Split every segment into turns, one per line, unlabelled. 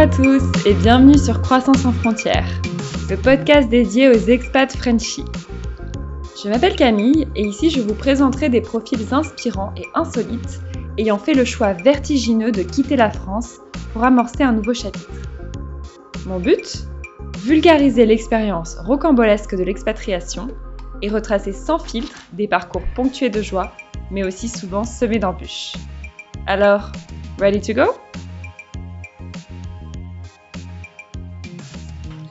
À tous et bienvenue sur Croissance sans frontières, le podcast dédié aux expats Frenchies. Je m'appelle Camille et ici je vous présenterai des profils inspirants et insolites ayant fait le choix vertigineux de quitter la France pour amorcer un nouveau chapitre. Mon but? Vulgariser l'expérience rocambolesque de l'expatriation et retracer sans filtre des parcours ponctués de joie, mais aussi souvent semés d'embûches. Alors, ready to go?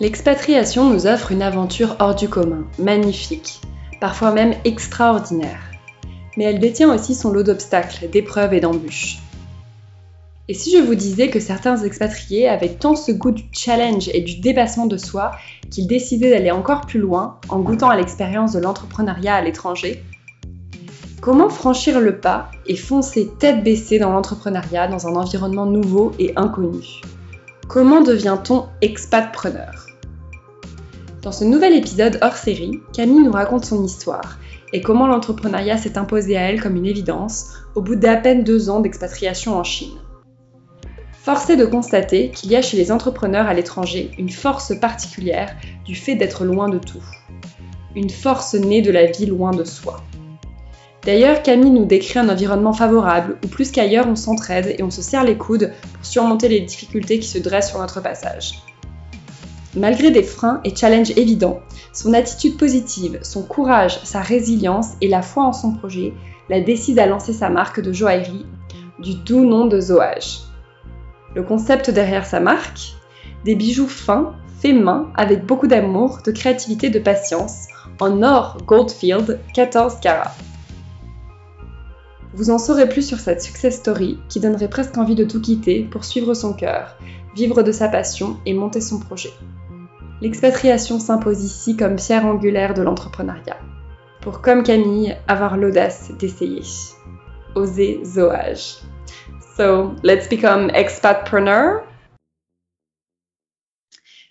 L'expatriation nous offre une aventure hors du commun, magnifique, parfois même extraordinaire. Mais elle détient aussi son lot d'obstacles, d'épreuves et d'embûches. Et si je vous disais que certains expatriés avaient tant ce goût du challenge et du dépassement de soi qu'ils décidaient d'aller encore plus loin en goûtant à l'expérience de l'entrepreneuriat à l'étranger Comment franchir le pas et foncer tête baissée dans l'entrepreneuriat dans un environnement nouveau et inconnu? Comment devient-on expatpreneur? Dans ce nouvel épisode hors série, Camille nous raconte son histoire et comment l'entrepreneuriat s'est imposé à elle comme une évidence au bout d'à peine deux ans d'expatriation en Chine. Force est de constater qu'il y a chez les entrepreneurs à l'étranger une force particulière du fait d'être loin de tout. Une force née de la vie loin de soi. D'ailleurs, Camille nous décrit un environnement favorable où plus qu'ailleurs on s'entraide et on se serre les coudes pour surmonter les difficultés qui se dressent sur notre passage. Malgré des freins et challenges évidents, son attitude positive, son courage, sa résilience et la foi en son projet la décident à lancer sa marque de joaillerie du doux nom de Zoage. Le concept derrière sa marque Des bijoux fins, faits main, avec beaucoup d'amour, de créativité, de patience, en or Goldfield 14 carats. Vous en saurez plus sur cette success story qui donnerait presque envie de tout quitter pour suivre son cœur, vivre de sa passion et monter son projet. L'expatriation s'impose ici comme pierre angulaire de l'entrepreneuriat. Pour comme Camille, avoir l'audace d'essayer. Oser zoage. So, let's become expatpreneur.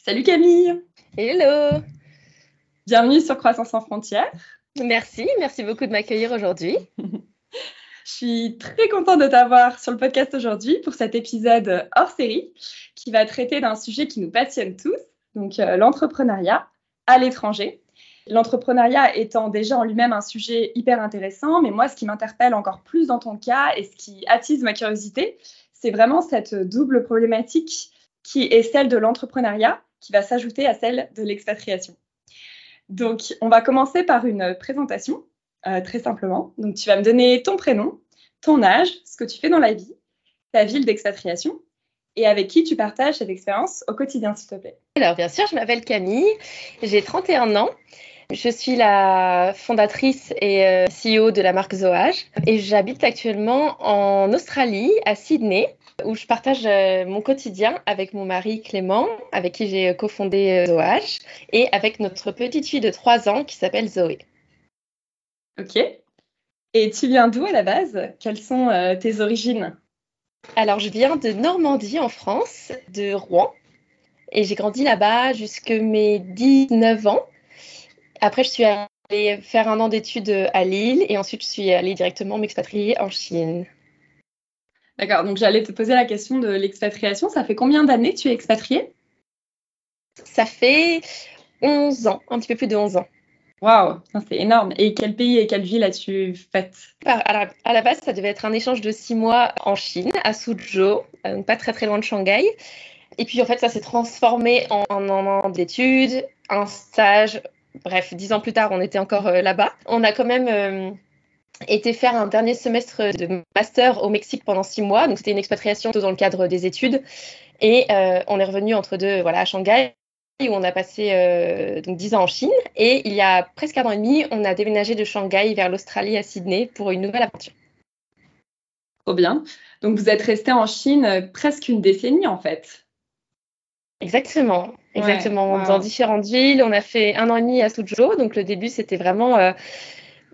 Salut Camille
Hello
Bienvenue sur Croissance sans frontières.
Merci, merci beaucoup de m'accueillir aujourd'hui.
Je suis très contente de t'avoir sur le podcast aujourd'hui pour cet épisode hors série qui va traiter d'un sujet qui nous passionne tous, donc euh, l'entrepreneuriat à l'étranger. L'entrepreneuriat étant déjà en lui-même un sujet hyper intéressant, mais moi, ce qui m'interpelle encore plus dans ton cas et ce qui attise ma curiosité, c'est vraiment cette double problématique qui est celle de l'entrepreneuriat, qui va s'ajouter à celle de l'expatriation. Donc, on va commencer par une présentation, euh, très simplement. Donc, tu vas me donner ton prénom, ton âge, ce que tu fais dans la vie, ta ville d'expatriation et avec qui tu partages cette expérience au quotidien, s'il te plaît.
Alors, bien sûr, je m'appelle Camille, j'ai 31 ans. Je suis la fondatrice et euh, CEO de la marque Zoage et j'habite actuellement en Australie, à Sydney, où je partage euh, mon quotidien avec mon mari Clément, avec qui j'ai cofondé euh, Zoage, et avec notre petite fille de 3 ans qui s'appelle Zoé.
Ok. Et tu viens d'où à la base? Quelles sont tes origines?
Alors, je viens de Normandie en France, de Rouen. Et j'ai grandi là-bas jusque mes 19 ans. Après, je suis allée faire un an d'études à Lille et ensuite, je suis allée directement m'expatrier en Chine.
D'accord, donc j'allais te poser la question de l'expatriation. Ça fait combien d'années que tu es expatriée?
Ça fait 11 ans, un petit peu plus de 11 ans.
Waouh, c'est énorme. Et quel pays et quelle ville as-tu fait?
À la, base, ça devait être un échange de six mois en Chine, à Suzhou, euh, pas très très loin de Shanghai. Et puis en fait, ça s'est transformé en un an d'études, un stage. Bref, dix ans plus tard, on était encore euh, là-bas. On a quand même euh, été faire un dernier semestre de master au Mexique pendant six mois. Donc c'était une expatriation dans le cadre des études. Et on est revenu entre deux, voilà, à Shanghai où on a passé euh, donc 10 ans en Chine. Et il y a presque un an et demi, on a déménagé de Shanghai vers l'Australie à Sydney pour une nouvelle aventure.
Trop bien. Donc vous êtes resté en Chine euh, presque une décennie en fait.
Exactement, exactement. Dans différentes villes, on a fait un an et demi à Suzhou. Donc le début, c'était vraiment euh,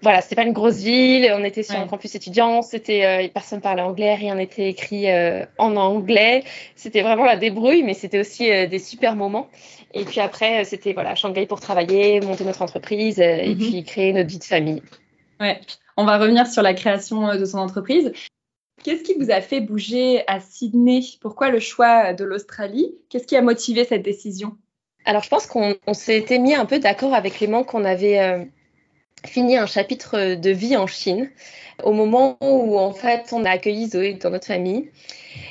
voilà, c'était pas une grosse ville, on était sur un campus étudiant, c'était euh, personne parlait anglais, rien n'était écrit euh, en anglais. C'était vraiment la débrouille, mais c'était aussi euh, des super moments. Et puis après, c'était voilà, Shanghai pour travailler, monter notre entreprise et mhm. puis créer notre vie de famille.
Ouais, on va revenir sur la création de son entreprise. Qu'est-ce qui vous a fait bouger à Sydney? Pourquoi le choix de l'Australie? Qu'est-ce qui a motivé cette décision?
Alors, je pense qu'on s'était mis un peu d'accord avec Clément qu'on avait euh, fini un chapitre de vie en Chine au moment où, en fait, on a accueilli Zoé dans notre famille.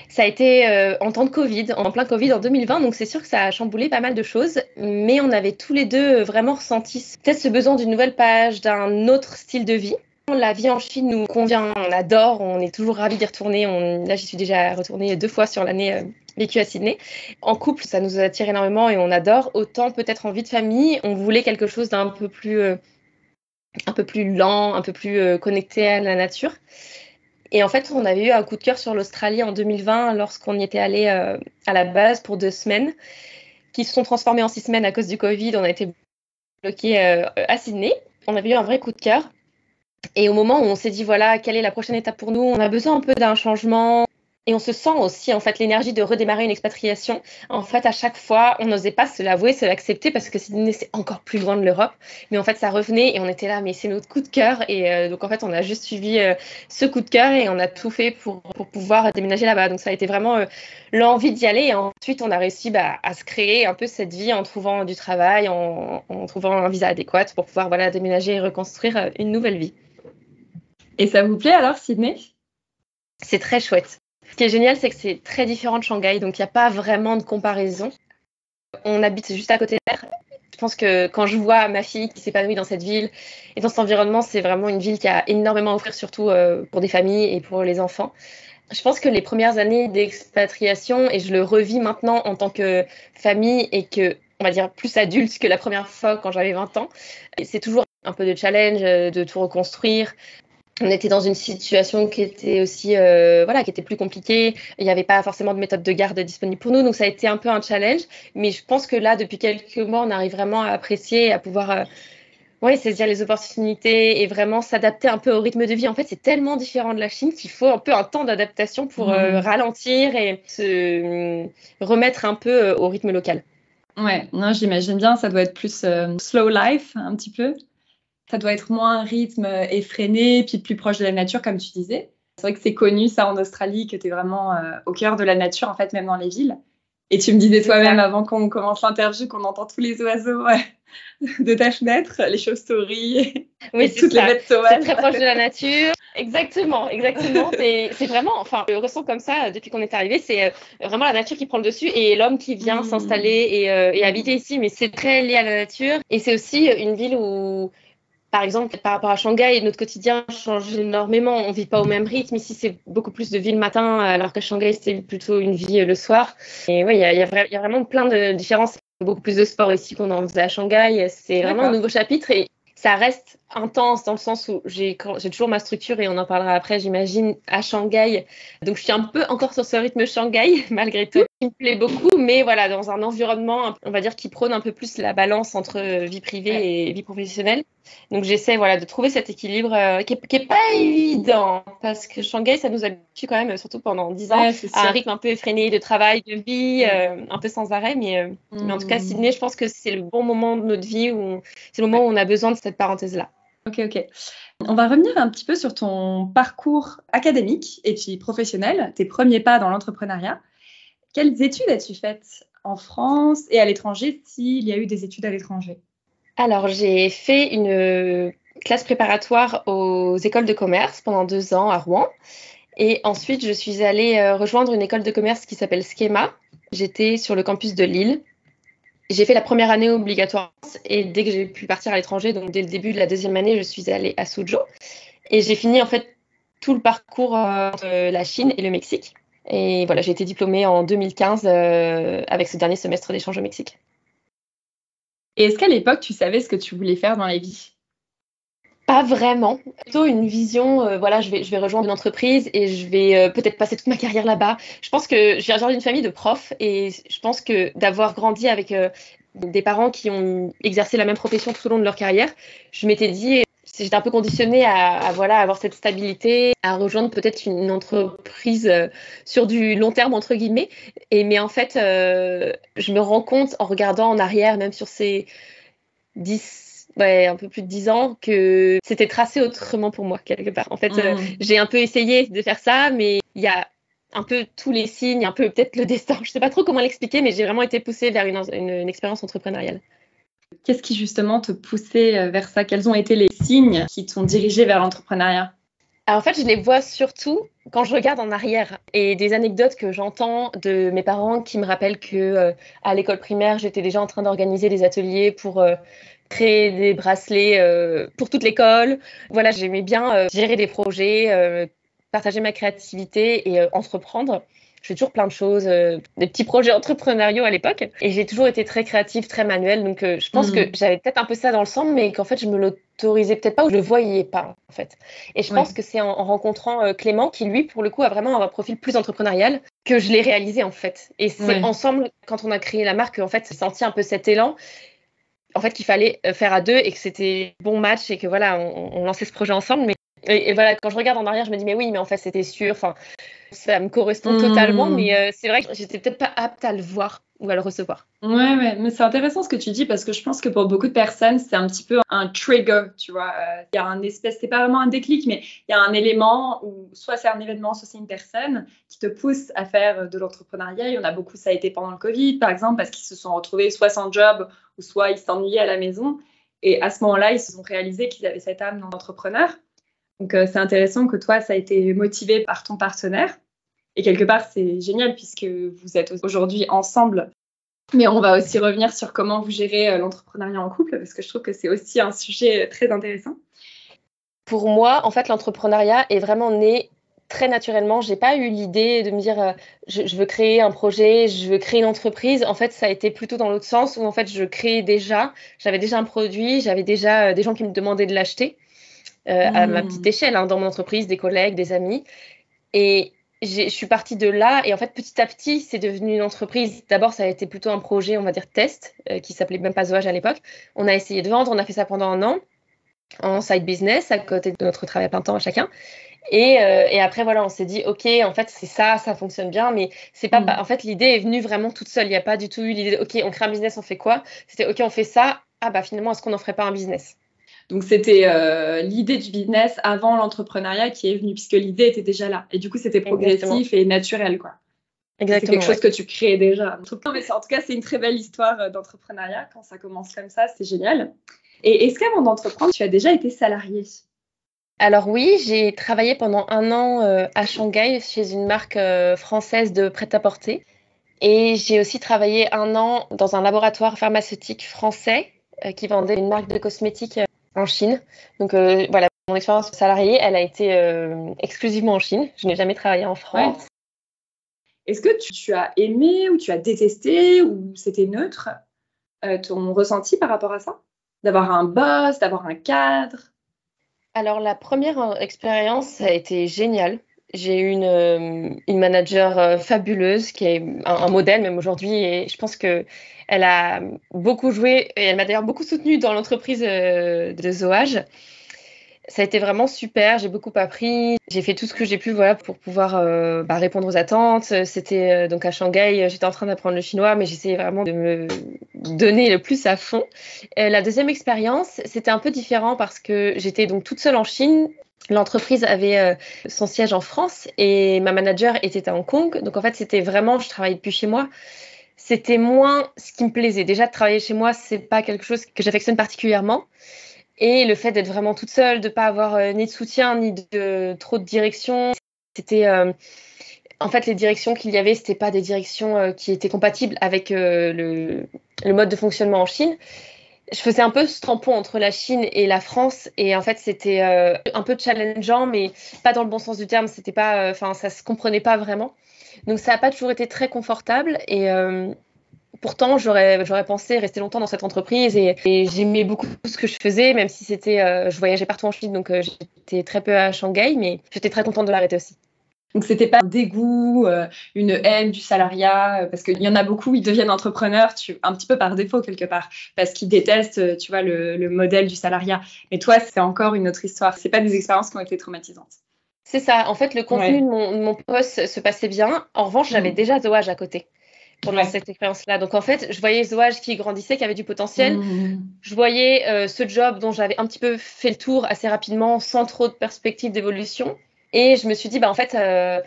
Ça a été euh, en temps de Covid, en plein Covid en 2020, donc c'est sûr que ça a chamboulé pas mal de choses, mais on avait tous les deux vraiment ressenti peut-être ce besoin d'une nouvelle page, d'un autre style de vie. La vie en Chine nous convient, on adore, on est toujours ravis d'y retourner. Là, j'y suis déjà retournée deux fois sur l'année euh, vécue à Sydney. En couple, ça nous attire énormément et on adore. Autant peut-être en vie de famille, on voulait quelque chose d'un peu plus, euh, un peu plus lent, un peu plus euh, connecté à la nature. Et en fait, on avait eu un coup de cœur sur l'Australie en 2020 lorsqu'on y était allé à la base pour deux semaines, qui se sont transformées en six semaines à cause du Covid. On a été bloqué à Sydney. On avait eu un vrai coup de cœur. Et au moment où on s'est dit, voilà, quelle est la prochaine étape pour nous, on a besoin un peu d'un changement. Et on se sent aussi, en fait, l'énergie de redémarrer une expatriation. En fait, à chaque fois, on n'osait pas se l'avouer, se l'accepter parce que c'est encore plus loin de l'Europe. Mais en fait, ça revenait et on était là, mais c'est notre coup de cœur. Et euh, donc, en fait, on a juste suivi euh, ce coup de cœur et on a tout fait pour, pour pouvoir déménager là-bas. Donc, ça a été vraiment euh, l'envie d'y aller. Et ensuite, on a réussi bah, à se créer un peu cette vie en trouvant du travail, en, en trouvant un visa adéquat pour pouvoir voilà, déménager et reconstruire une nouvelle vie.
Et ça vous plaît alors, Sydney?
C'est très chouette. Ce qui est génial, c'est que c'est très différent de Shanghai, donc il n'y a pas vraiment de comparaison. On habite juste à côté d'air. Je pense que quand je vois ma fille qui s'épanouit dans cette ville et dans cet environnement, c'est vraiment une ville qui a énormément à offrir, surtout euh, pour des familles et pour les enfants. Je pense que les premières années d'expatriation, et je le revis maintenant en tant que famille et que, on va dire, plus adulte que la première fois quand j'avais 20 ans, c'est toujours un peu de challenge, euh, de tout reconstruire, on était dans une situation qui était aussi euh, voilà qui était plus compliquée. Il n'y avait pas forcément de méthode de garde disponible pour nous donc ça a été un peu un challenge. Mais je pense que là depuis quelques mois on arrive vraiment à apprécier à pouvoir euh, ouais, saisir les opportunités et vraiment s'adapter un peu au rythme de vie. En fait c'est tellement différent de la Chine qu'il faut un peu un temps d'adaptation pour euh, mmh. ralentir et se remettre un peu au rythme local.
Ouais non j'imagine bien ça doit être plus slow life un petit peu ça doit être moins un rythme effréné, puis plus proche de la nature, comme tu disais. C'est vrai que c'est connu, ça, en Australie, que tu es vraiment euh, au cœur de la nature, en fait, même dans les villes. Et tu me disais toi-même, avant qu'on commence l'interview, qu'on entend tous les oiseaux de ta fenêtre, les chauves-souris,
oui, toutes les bêtes sauvages. C'est très proche de la nature. Exactement, exactement. c'est vraiment, enfin, le ressent comme ça depuis qu'on est arrivé, c'est euh, vraiment la nature qui prend le dessus et l'homme qui vient mmh. s'installer et, euh, et habiter ici. Mais c'est très lié à la nature. Et c'est aussi une ville où par exemple, par rapport à Shanghai, notre quotidien change énormément. On ne vit pas au même rythme. Ici, c'est beaucoup plus de vie le matin, alors qu'à Shanghai, c'est plutôt une vie euh, le soir. Et oui, il y, y, y a, vraiment plein de différences. Beaucoup plus de sport ici qu'on en faisait à Shanghai. C'est vraiment un nouveau chapitre et ça reste intense dans le sens où j'ai toujours ma structure et on en parlera après, j'imagine, à Shanghai. Donc, je suis un peu encore sur ce rythme Shanghai, malgré tout, qui me plaît beaucoup, mais voilà, dans un environnement, on va dire, qui prône un peu plus la balance entre vie privée et vie professionnelle. Donc j'essaie voilà, de trouver cet équilibre euh, qui n'est pas évident parce que Shanghai, ça nous habitue quand même, surtout pendant 10 ans, à un rythme un peu effréné de travail, de vie, euh, un peu sans arrêt. Mais, euh, mais en tout cas, mm. Sydney, je pense que c'est le bon moment de notre vie, où c'est le moment où on a besoin de cette parenthèse-là.
Ok, ok. On va revenir un petit peu sur ton parcours académique et puis professionnel, tes premiers pas dans l'entrepreneuriat. Quelles études as-tu faites en France et à l'étranger s'il y a eu des études à l'étranger?
Alors, j'ai fait une euh, classe préparatoire aux écoles de commerce pendant deux ans à Rouen. Et ensuite, je suis allée euh, rejoindre une école de commerce qui s'appelle Schema. J'étais sur le campus de Lille. J'ai fait la première année obligatoire et dès que j'ai pu partir à l'étranger, donc dès le début de la deuxième année, je suis allée à Suzhou. Et j'ai fini en fait tout le parcours euh, entre la Chine et le Mexique. Et voilà, j'ai été diplômée en 2015 avec ce dernier semestre d'échange au Mexique.
Et est-ce qu'à l'époque, tu savais ce que tu voulais faire dans la vie?
Pas vraiment. Plutôt une vision, euh, voilà, je vais, rejoindre une entreprise et je vais euh, peut-être passer toute ma carrière là-bas. Je pense que je viens d'une famille de profs et je pense que d'avoir grandi avec euh, des parents qui ont exercé la même profession tout au long de leur carrière, je m'étais dit, j'étais un peu conditionnée à, voilà avoir cette stabilité, à rejoindre peut-être une entreprise sur du long terme entre guillemets. Et mais en fait, je me rends compte en regardant en arrière, même sur ces 10 ouais, un peu plus de dix ans que c'était tracé autrement pour moi quelque part. En fait, euh, mm. j'ai un peu essayé de faire ça, mais il y a un peu tous les signes, un peu peut-être le destin. Je sais pas trop comment l'expliquer, mais j'ai vraiment été poussée vers une, une, expérience entrepreneuriale.
Qu'est-ce qui justement te poussait euh, vers ça? Quels ont été les signes qui t'ont dirigé vers l'entrepreneuriat?
En fait, je les vois surtout quand je regarde en arrière et des anecdotes que j'entends de mes parents qui me rappellent que euh, à l'école primaire, j'étais déjà en train d'organiser des ateliers pour créer des bracelets euh, pour toute l'école. Voilà, j'aimais bien euh, gérer des projets, euh, partager ma créativité et entreprendre. Je fais toujours plein de choses, des petits projets entrepreneuriaux à l'époque. Et j'ai toujours été très créative, très manuelle. Donc, je pense que mhm. j'avais peut-être un peu ça dans le sang, mais qu'en fait, je me l'autorisais peut-être pas ou je le voyais pas, en fait. Et je pense que c'est en, rencontrant Clément, qui lui, pour le coup, a vraiment un profil plus entrepreneurial, que je l'ai réalisé, en fait. Et c'est ensemble, quand on a créé la marque, en fait, j'ai senti un peu cet élan en fait qu'il fallait euh, faire à deux et que c'était bon match et que voilà, on, lançait ce projet ensemble. Mais et, voilà, quand je regarde en arrière, je me dis mais oui, mais en fait c'était sûr. Enfin, ça me correspond totalement, hmm. mais euh, c'est vrai que j'étais peut-être pas apte à le voir ou à le recevoir.
Ouais, ouais, mais c'est intéressant ce que tu dis parce que je pense que pour beaucoup de personnes, c'est un petit peu un trigger, tu vois. Euh, il y a un espèce, c'est pas vraiment un déclic, mais il y a un élément où soit c'est un événement, soit c'est une personne qui te pousse à faire de l'entrepreneuriat. Il y en a beaucoup, ça a été pendant le Covid, par exemple, parce qu'ils se sont retrouvés soit sans job ou soit ils s'ennuyaient à la maison. Et à ce moment-là, ils se sont réalisés qu'ils avaient cette âme d'entrepreneur. Donc, euh, c'est intéressant que toi, ça a été motivé par ton partenaire. Et quelque part, c'est génial puisque vous êtes aujourd'hui ensemble. Mais on va aussi revenir sur comment vous gérez euh, l'entrepreneuriat en couple parce que je trouve que c'est aussi un sujet euh, très intéressant.
Pour moi, en fait, l'entrepreneuriat est vraiment né très naturellement. J'ai pas eu l'idée de me dire euh, je, veux créer un projet, je veux créer une entreprise. En fait, ça a été plutôt dans l'autre sens où en fait je créais déjà, j'avais déjà un produit, j'avais déjà des gens qui me demandaient de l'acheter à ma mmh. petite échelle, hein, dans mon entreprise, des collègues, des amis. Et je suis partie de là et en fait petit à petit c'est devenu une entreprise. D'abord ça a été plutôt un projet on va dire test euh, qui s'appelait même pas Zoage à l'époque. On a essayé de vendre, on a fait ça pendant un an en side business à côté de notre travail à plein temps à chacun. Et, euh, et après voilà on s'est dit ok en fait c'est ça ça fonctionne bien mais c'est pas, mm. en fait l'idée est venue vraiment toute seule. Il n'y a pas du tout eu l'idée ok on crée un business on fait quoi? C'était ok on fait ça ah bah finalement est-ce qu'on n'en ferait pas un business?
Donc c'était euh, l'idée du business avant l'entrepreneuriat qui est venue, puisque l'idée était déjà là. Et du coup, c'était progressif et naturel, quoi. Exactement. C'est quelque chose que tu crées déjà. Non, mais en tout cas, c'est une très belle histoire euh, d'entrepreneuriat. Quand ça commence comme ça, c'est génial. Et est-ce qu'avant d'entreprendre, tu as déjà été salarié?
Alors oui, j'ai travaillé pendant un an euh, à Shanghai chez une marque française de prêt-à-porter. Et j'ai aussi travaillé un an dans un laboratoire pharmaceutique français qui vendait une marque de cosmétiques en Chine. Donc euh, voilà, mon expérience salariée, elle a été euh, exclusivement en Chine. Je n'ai jamais travaillé en France.
Est-ce que tu, as aimé ou tu as détesté ou c'était neutre euh, ton ressenti par rapport à ça? D'avoir un boss, d'avoir un cadre?
Alors la première expérience a été géniale. J'ai eu une, une manager fabuleuse qui est un, modèle même aujourd'hui et je pense que elle a beaucoup joué et elle m'a d'ailleurs beaucoup soutenue dans l'entreprise euh, de Zoage. Ça a été vraiment super, j'ai beaucoup appris, j'ai fait tout ce que j'ai pu voilà, pour pouvoir euh, bah, répondre aux attentes. C'était euh, donc à Shanghai, j'étais en train d'apprendre le chinois, mais j'essayais vraiment de me donner le plus à fond. la deuxième expérience, c'était un peu différent parce que j'étais donc toute seule en Chine. L'entreprise avait son siège en France et ma manager était à Hong Kong. Donc en fait, c'était vraiment, je travaillais depuis chez moi c'était moins ce qui me plaisait. Déjà, travailler chez moi, c'est pas quelque chose que j'affectionne particulièrement. Et le fait d'être vraiment toute seule, de pas avoir euh, ni de soutien, ni de trop de direction, c'était euh, en fait les directions qu'il y avait, c'était pas des directions euh, qui étaient compatibles avec le, mode de fonctionnement en Chine. Je faisais un peu ce tampon entre la Chine et la France, et en fait c'était un peu challengeant, mais pas dans le bon sens du terme. C'était pas, enfin, ça se comprenait pas vraiment. Donc ça n'a pas toujours été très confortable et euh, pourtant j'aurais pensé rester longtemps dans cette entreprise et, j'aimais beaucoup ce que je faisais, même si c'était euh, je voyageais partout en Chine, donc euh, j'étais très peu à Shanghai, mais j'étais très contente de l'arrêter aussi.
Donc c'était pas un dégoût, une haine du salariat, parce qu'il y en a beaucoup, ils deviennent entrepreneurs, tu, un petit peu par défaut quelque part, parce qu'ils détestent, tu vois, le, le modèle du salariat. Mais toi, c'est encore une autre histoire. C'est pas des expériences qui ont été traumatisantes.
C'est ça. En fait, le contenu de, mon, poste se passait bien. En revanche, j'avais mm. déjà Zoage à côté. pendant cette expérience-là. Donc en fait, je voyais Zoage qui grandissait, qui avait du potentiel. Mmh. Je voyais euh, ce job dont j'avais un petit peu fait le tour assez rapidement, sans trop de perspective d'évolution. Et je me suis dit, bah en fait, euh,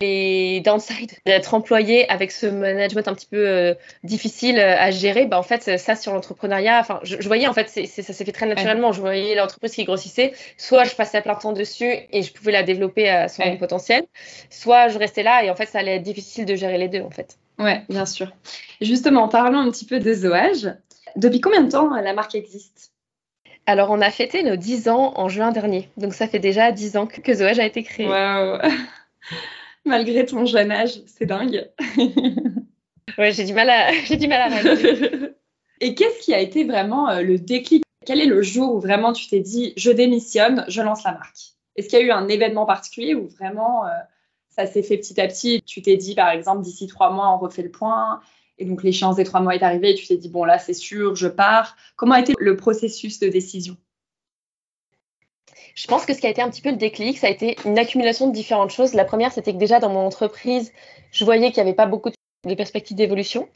les downsides d'être employé avec ce management un petit peu euh, difficile à gérer, bah en fait, ça sur l'entrepreneuriat, enfin, je, voyais en fait, ça s'est fait très naturellement. Je voyais l'entreprise qui grossissait. Soit je passais à plein temps dessus et je pouvais la développer à son potentiel, soit je restais là et en fait, ça allait être difficile de gérer les deux en fait.
Ouais, bien sûr. Justement, parlons un petit peu de Zoage. Depuis combien de temps la marque existe?
Alors, on a fêté nos 10 ans en juin dernier. Donc, ça fait déjà 10 ans que Zoage a été créé.
Waouh Malgré ton jeune âge, c'est dingue.
ouais, j'ai du mal à, j'ai du mal à
Et qu'est-ce qui a été vraiment euh, le déclic? Quel est le jour où vraiment tu t'es dit, je démissionne, je lance la marque? Est-ce qu'il y a eu un événement particulier où vraiment euh, ça s'est fait petit à petit? Tu t'es dit, par exemple, d'ici trois mois, on refait le point? Et donc, l'échéance des trois mois est arrivée et tu t'es dit, bon, là, c'est sûr, je pars. Comment a été le processus de décision?
Je pense que ce qui a été un petit peu le déclic, ça a été une accumulation de différentes choses. La première, c'était que déjà dans mon entreprise, je voyais qu'il n'y avait pas beaucoup de perspectives d'évolution.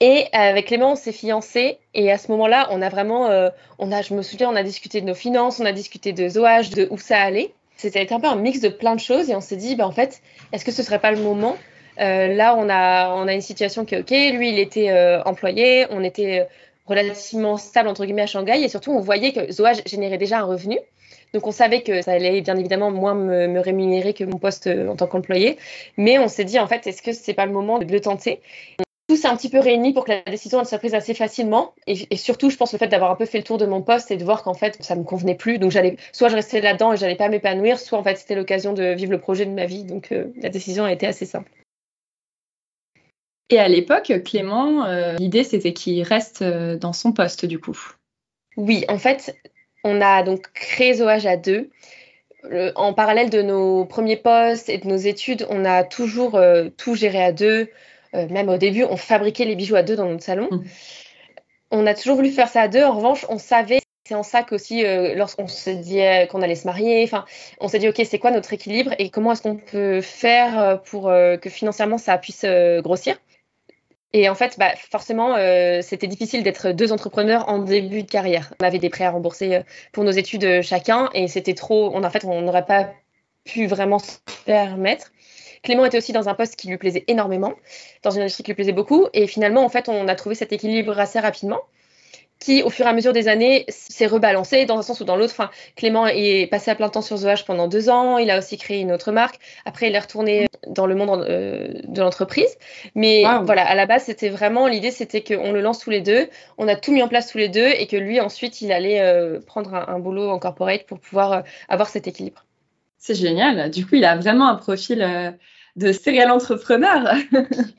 Et avec Clément, on s'est fiancés. Et à ce moment-là, on a vraiment, euh, on a, je me souviens, on a discuté de nos finances, on a discuté de Zoage, de où ça allait. C'était un peu un mix de plein de choses et on s'est dit, bah, en fait, est-ce que ce serait pas le moment euh, Là, on a, on une situation qui est OK. Lui, il était euh, employé, on était euh, relativement stable, entre guillemets, à Shanghai et surtout, on voyait que Zoage générait déjà un revenu. Donc, on savait que ça allait bien évidemment moins me, rémunérer que mon poste en tant qu'employé. Mais on s'est dit, en fait, est-ce que c'est pas le moment de le tenter? Tout s'est un petit peu réuni pour que la décision soit prise assez facilement. Et, surtout, je pense le fait d'avoir un peu fait le tour de mon poste et de voir qu'en fait, ça me convenait plus. Donc, j'allais, soit je restais là-dedans et j'allais pas m'épanouir, soit en fait, c'était l'occasion de vivre le projet de ma vie. Donc, euh, la décision a été assez simple.
Et à l'époque, Clément, euh, l'idée c'était qu'il reste euh, dans son poste du coup.
Oui, en fait, on a donc créé Zoage à deux. en parallèle de nos premiers postes et de nos études, on a toujours tout géré à deux. Euh, même au début, on fabriquait les bijoux à deux dans notre salon. Mmh. On a toujours voulu faire ça à deux. En revanche, on savait, c'est en ça qu'aussi, euh, lorsqu'on se dit qu'on allait se marier, enfin, on s'est dit, OK, c'est quoi notre équilibre et comment est-ce qu'on peut faire euh, pour que financièrement ça puisse grossir? Et en fait, bah, forcément, c'était difficile d'être deux entrepreneurs en début de carrière. On avait des prêts à rembourser pour nos études chacun et c'était trop. en fait, on n'aurait pas pu vraiment se permettre. Clément était aussi dans un poste qui lui plaisait énormément, dans une industrie qui lui plaisait beaucoup. Et finalement, en fait, on a trouvé cet équilibre assez rapidement qui, au fur et à mesure des années, s'est rebalancé dans un sens ou dans l'autre. Enfin, Clément est passé à plein temps sur The pendant deux ans. Il a aussi créé une autre marque. Après, il est retourné dans le monde euh, de l'entreprise. Mais voilà, à la base, c'était vraiment l'idée, c'était qu'on le lance tous les deux. On a tout mis en place tous les deux et que lui, ensuite, il allait euh, prendre un, boulot en corporate pour pouvoir euh, avoir cet équilibre.
C'est génial. Du coup, il a vraiment un profil de serial entrepreneur.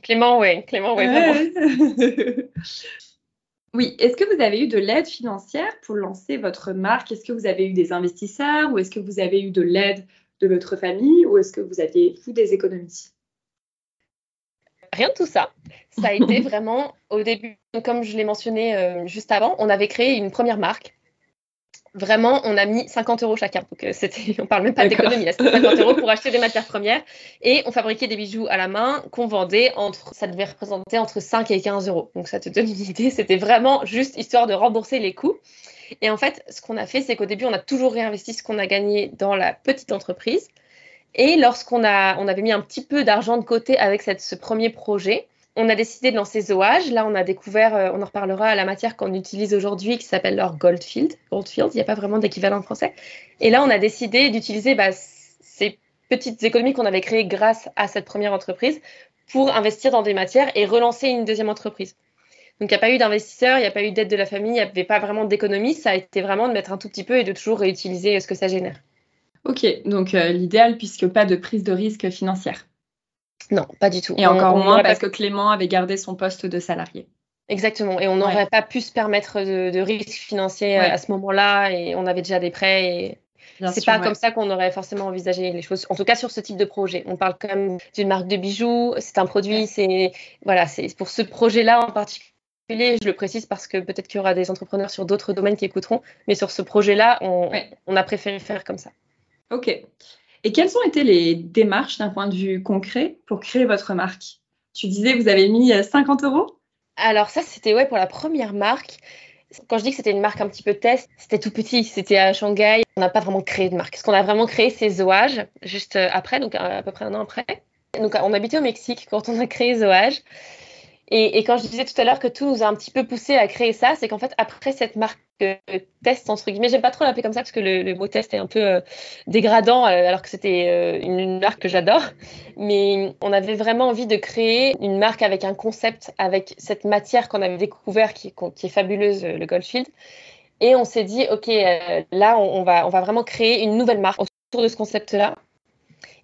Clément, oui. Clément, oui, vraiment.
Oui. Est-ce que vous avez eu de l'aide financière pour lancer votre marque? Est-ce que vous avez eu des investisseurs ou est-ce que vous avez eu de l'aide de votre famille ou est-ce que vous aviez vous des économies?
Rien de tout ça. Ça a été vraiment au début, comme je l'ai mentionné euh, juste avant, on avait créé une première marque Vraiment, on a mis 50 euros chacun. Donc, euh, c'était, on parle même pas d'économie, c'était 50 euros pour acheter des matières premières. Et on fabriquait des bijoux à la main qu'on vendait entre, ça devait représenter entre 5 et 15 euros. Donc, ça te donne une idée. C'était vraiment juste histoire de rembourser les coûts. Et en fait, ce qu'on a fait, c'est qu'au début, on a toujours réinvesti ce qu'on a gagné dans la petite entreprise. Et lorsqu'on a, on avait mis un petit peu d'argent de côté avec cette, ce premier projet, on a décidé de lancer Zoage. Là, on a découvert, euh, on en reparlera, la matière qu'on utilise aujourd'hui qui s'appelle leur Goldfield. Goldfield, il n'y a pas vraiment d'équivalent en français. Et là, on a décidé d'utiliser bah, ces petites économies qu'on avait créées grâce à cette première entreprise pour investir dans des matières et relancer une deuxième entreprise. Donc, il n'y a pas eu d'investisseurs, il n'y a pas eu d'aide de la famille, il n'y avait pas vraiment d'économie. Ça a été vraiment de mettre un tout petit peu et de toujours réutiliser ce que ça génère.
Ok, donc euh, l'idéal puisque pas de prise de risque financière.
Non, pas du tout.
Et encore moins parce que Clément avait gardé son poste de salarié.
Exactement. Et on n'aurait pas pu se permettre de, risques financiers à ce moment-là. Et on avait déjà des prêts. Et c'est pas comme ça qu'on aurait forcément envisagé les choses. En tout cas, sur ce type de projet. On parle quand même d'une marque de bijoux. C'est un produit. C'est voilà. C'est pour ce projet-là en particulier. Je le précise parce que peut-être qu'il y aura des entrepreneurs sur d'autres domaines qui écouteront. Mais sur ce projet-là, on, on a préféré faire comme ça.
Ok. Et quelles ont été les démarches d'un point de vue concret pour créer votre marque? Tu disais vous avez mis 50 euros?
Alors ça, c'était ouais, pour la première marque. Quand je dis que c'était une marque un petit peu test, c'était tout petit, c'était à Shanghai. On n'a pas vraiment créé de marque. Ce qu'on a vraiment créé, c'est Zoage, juste après, donc à peu près un an après. Donc on habitait au Mexique quand on a créé Zoage. Et, quand je disais tout à l'heure que tout nous a un petit peu poussé à créer ça, c'est qu'en fait, après cette marque euh, test, entre guillemets, j'aime pas trop l'appeler comme ça parce que le, mot test est un peu euh, dégradant, euh, alors que c'était une, marque que j'adore. Mais on avait vraiment envie de créer une marque avec un concept, avec cette matière qu'on avait découvert qui, est fabuleuse, le Goldfield. Et on s'est dit, OK, là, on va vraiment créer une nouvelle marque autour de ce concept-là.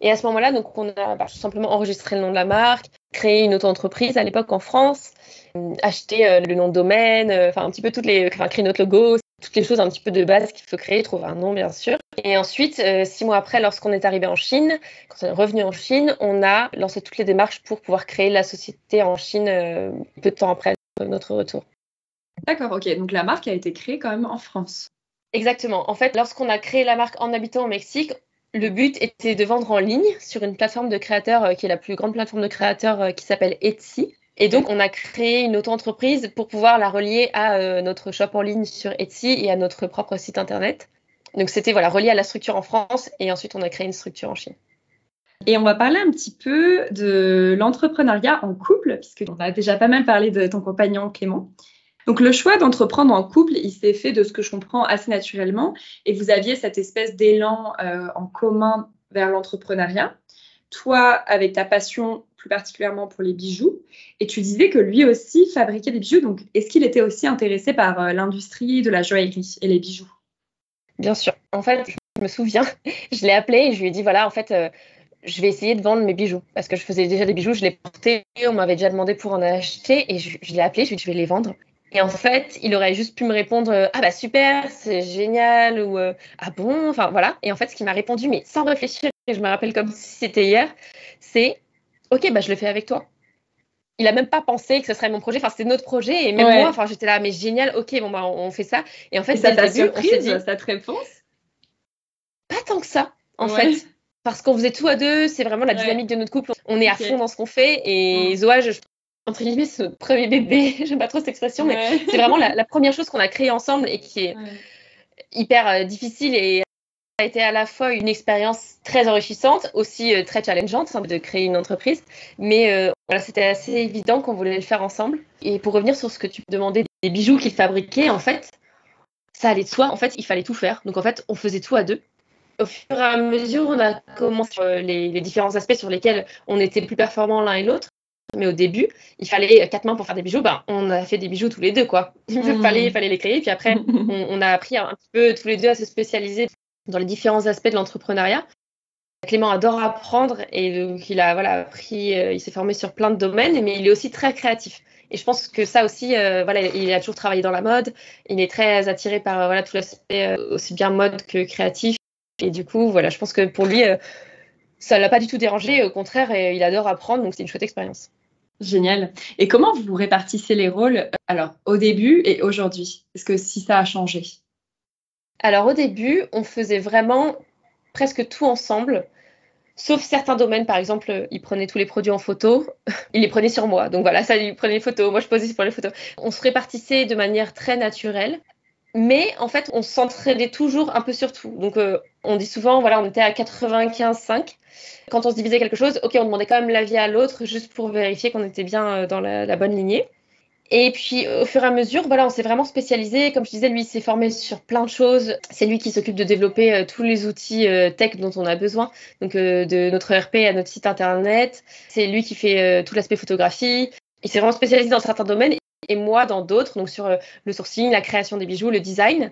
Et à ce moment-là, donc, on a bah, tout simplement enregistré le nom de la marque, créé une auto-entreprise à l'époque en France, euh, acheté euh, le nom de domaine, euh, enfin un petit peu toutes les, enfin créer notre logo, toutes les choses un petit peu de base qu'il faut créer, trouver un nom bien sûr. Et ensuite, six mois après, lorsqu'on est arrivé en Chine, quand on est revenu en Chine, on a lancé toutes les démarches pour pouvoir créer la société en Chine peu de temps après notre retour.
D'accord, ok. Donc la marque a été créée quand même en France.
Exactement. En fait, lorsqu'on a créé la marque en habitant au Mexique, le but était de vendre en ligne sur une plateforme de créateurs euh, qui est la plus grande plateforme de créateurs euh, qui s'appelle Etsy. Et donc, on a créé une auto-entreprise pour pouvoir la relier à euh, notre shop en ligne sur Etsy et à notre propre site internet. Donc, c'était voilà, relié à la structure en France et ensuite, on a créé une structure en Chine.
Et on va parler un petit peu de l'entrepreneuriat en couple, puisque on a déjà pas mal parlé de ton compagnon Clément. Donc le choix d'entreprendre en couple, il s'est fait de ce que je comprends assez naturellement et vous aviez cette espèce d'élan euh, en commun vers l'entrepreneuriat. Toi, avec ta passion plus particulièrement pour les bijoux, et tu disais que lui aussi fabriquait des bijoux. Donc est-ce qu'il était aussi intéressé par euh, l'industrie de la joaillerie et les bijoux?
Bien sûr. En fait, je me souviens, je l'ai appelé et je lui ai dit voilà, en fait. Euh, je vais essayer de vendre mes bijoux parce que je faisais déjà des bijoux, je les portais, on m'avait déjà demandé pour en acheter et je, je l'ai appelé, je lui ai dit je vais les vendre. Et en fait, il aurait juste pu me répondre euh, Ah bah super, c'est génial, ou euh, Ah bon, enfin voilà. Et en fait, ce qu'il m'a répondu, mais sans réfléchir, et je me rappelle comme si c'était hier, c'est Ok, bah je le fais avec toi. Il a même pas pensé que ce serait mon projet, enfin c'était notre projet, et même moi, enfin j'étais là, mais génial, ok, bon bah on, fait ça. Et en fait,
ça t'a surprise, dit, cette réponse?
Pas tant que ça, en fait parce qu'on faisait tout à deux, c'est vraiment la dynamique de notre couple. On est à fond dans ce qu'on fait et mm. Zoa, je entre guillemets, notre premier bébé. J'aime pas trop cette expression, mais c'est vraiment la, première chose qu'on a créée ensemble et qui est hyper euh, difficile et a été à la fois une expérience très enrichissante, aussi euh, très challengeante hein, de créer une entreprise. Mais euh, voilà, c'était assez évident qu'on voulait le faire ensemble. Et pour revenir sur ce que tu me demandais des bijoux qu'il fabriquait, en fait, ça allait de soi. En fait, il fallait tout faire. Donc en fait, on faisait tout à deux. Au fur et à mesure, on a commencé les, les différents aspects sur lesquels on était plus performants l'un et l'autre. Mais au début, il fallait quatre mains pour faire des bijoux. Ben, on a fait des bijoux tous les deux, quoi. Il hmm. fallait, fallait les créer. Puis après, on, a appris un petit peu tous les deux à se spécialiser dans les différents aspects de l'entrepreneuriat. Clément adore apprendre et donc il a voilà appris, euh, il s'est formé sur plein de domaines, mais il est aussi très créatif. Et je pense que ça aussi, euh, voilà, il a toujours travaillé dans la mode. Il est très attiré par euh, voilà tout l'aspect aussi bien mode que créatif. Et du coup, voilà, je pense que pour lui, ça l'a pas du tout dérangé. Au contraire, il adore apprendre, donc c'est une chouette expérience.
Génial. Et comment vous répartissez les rôles euh, alors au début et aujourd'hui? Est-ce que si ça a changé?
Alors au début, on faisait vraiment presque tout ensemble, sauf certains domaines. Par exemple, il prenait tous les produits en photo, il les prenait sur moi. Donc voilà, ça lui prenait les photos, moi je posais pour les photos. On se répartissait de manière très naturelle. Mais en fait, on s'entraidait toujours un peu sur tout. Donc, euh, on dit souvent, voilà, on était à 95-5. Quand on se divisait quelque chose, ok, on demandait quand même l'avis à l'autre juste pour vérifier qu'on était bien euh, dans la, bonne lignée. Et puis, au fur et à mesure, voilà, on s'est vraiment spécialisé. Comme je disais, lui, il s'est formé sur plein de choses. C'est lui qui s'occupe de développer euh, tous les outils tech dont on a besoin. Donc, de notre RP à notre site internet. C'est lui qui fait tout l'aspect photographie. Il s'est vraiment spécialisé dans certains domaines et moi dans d'autres, donc sur euh, le sourcing, la création des bijoux, le design.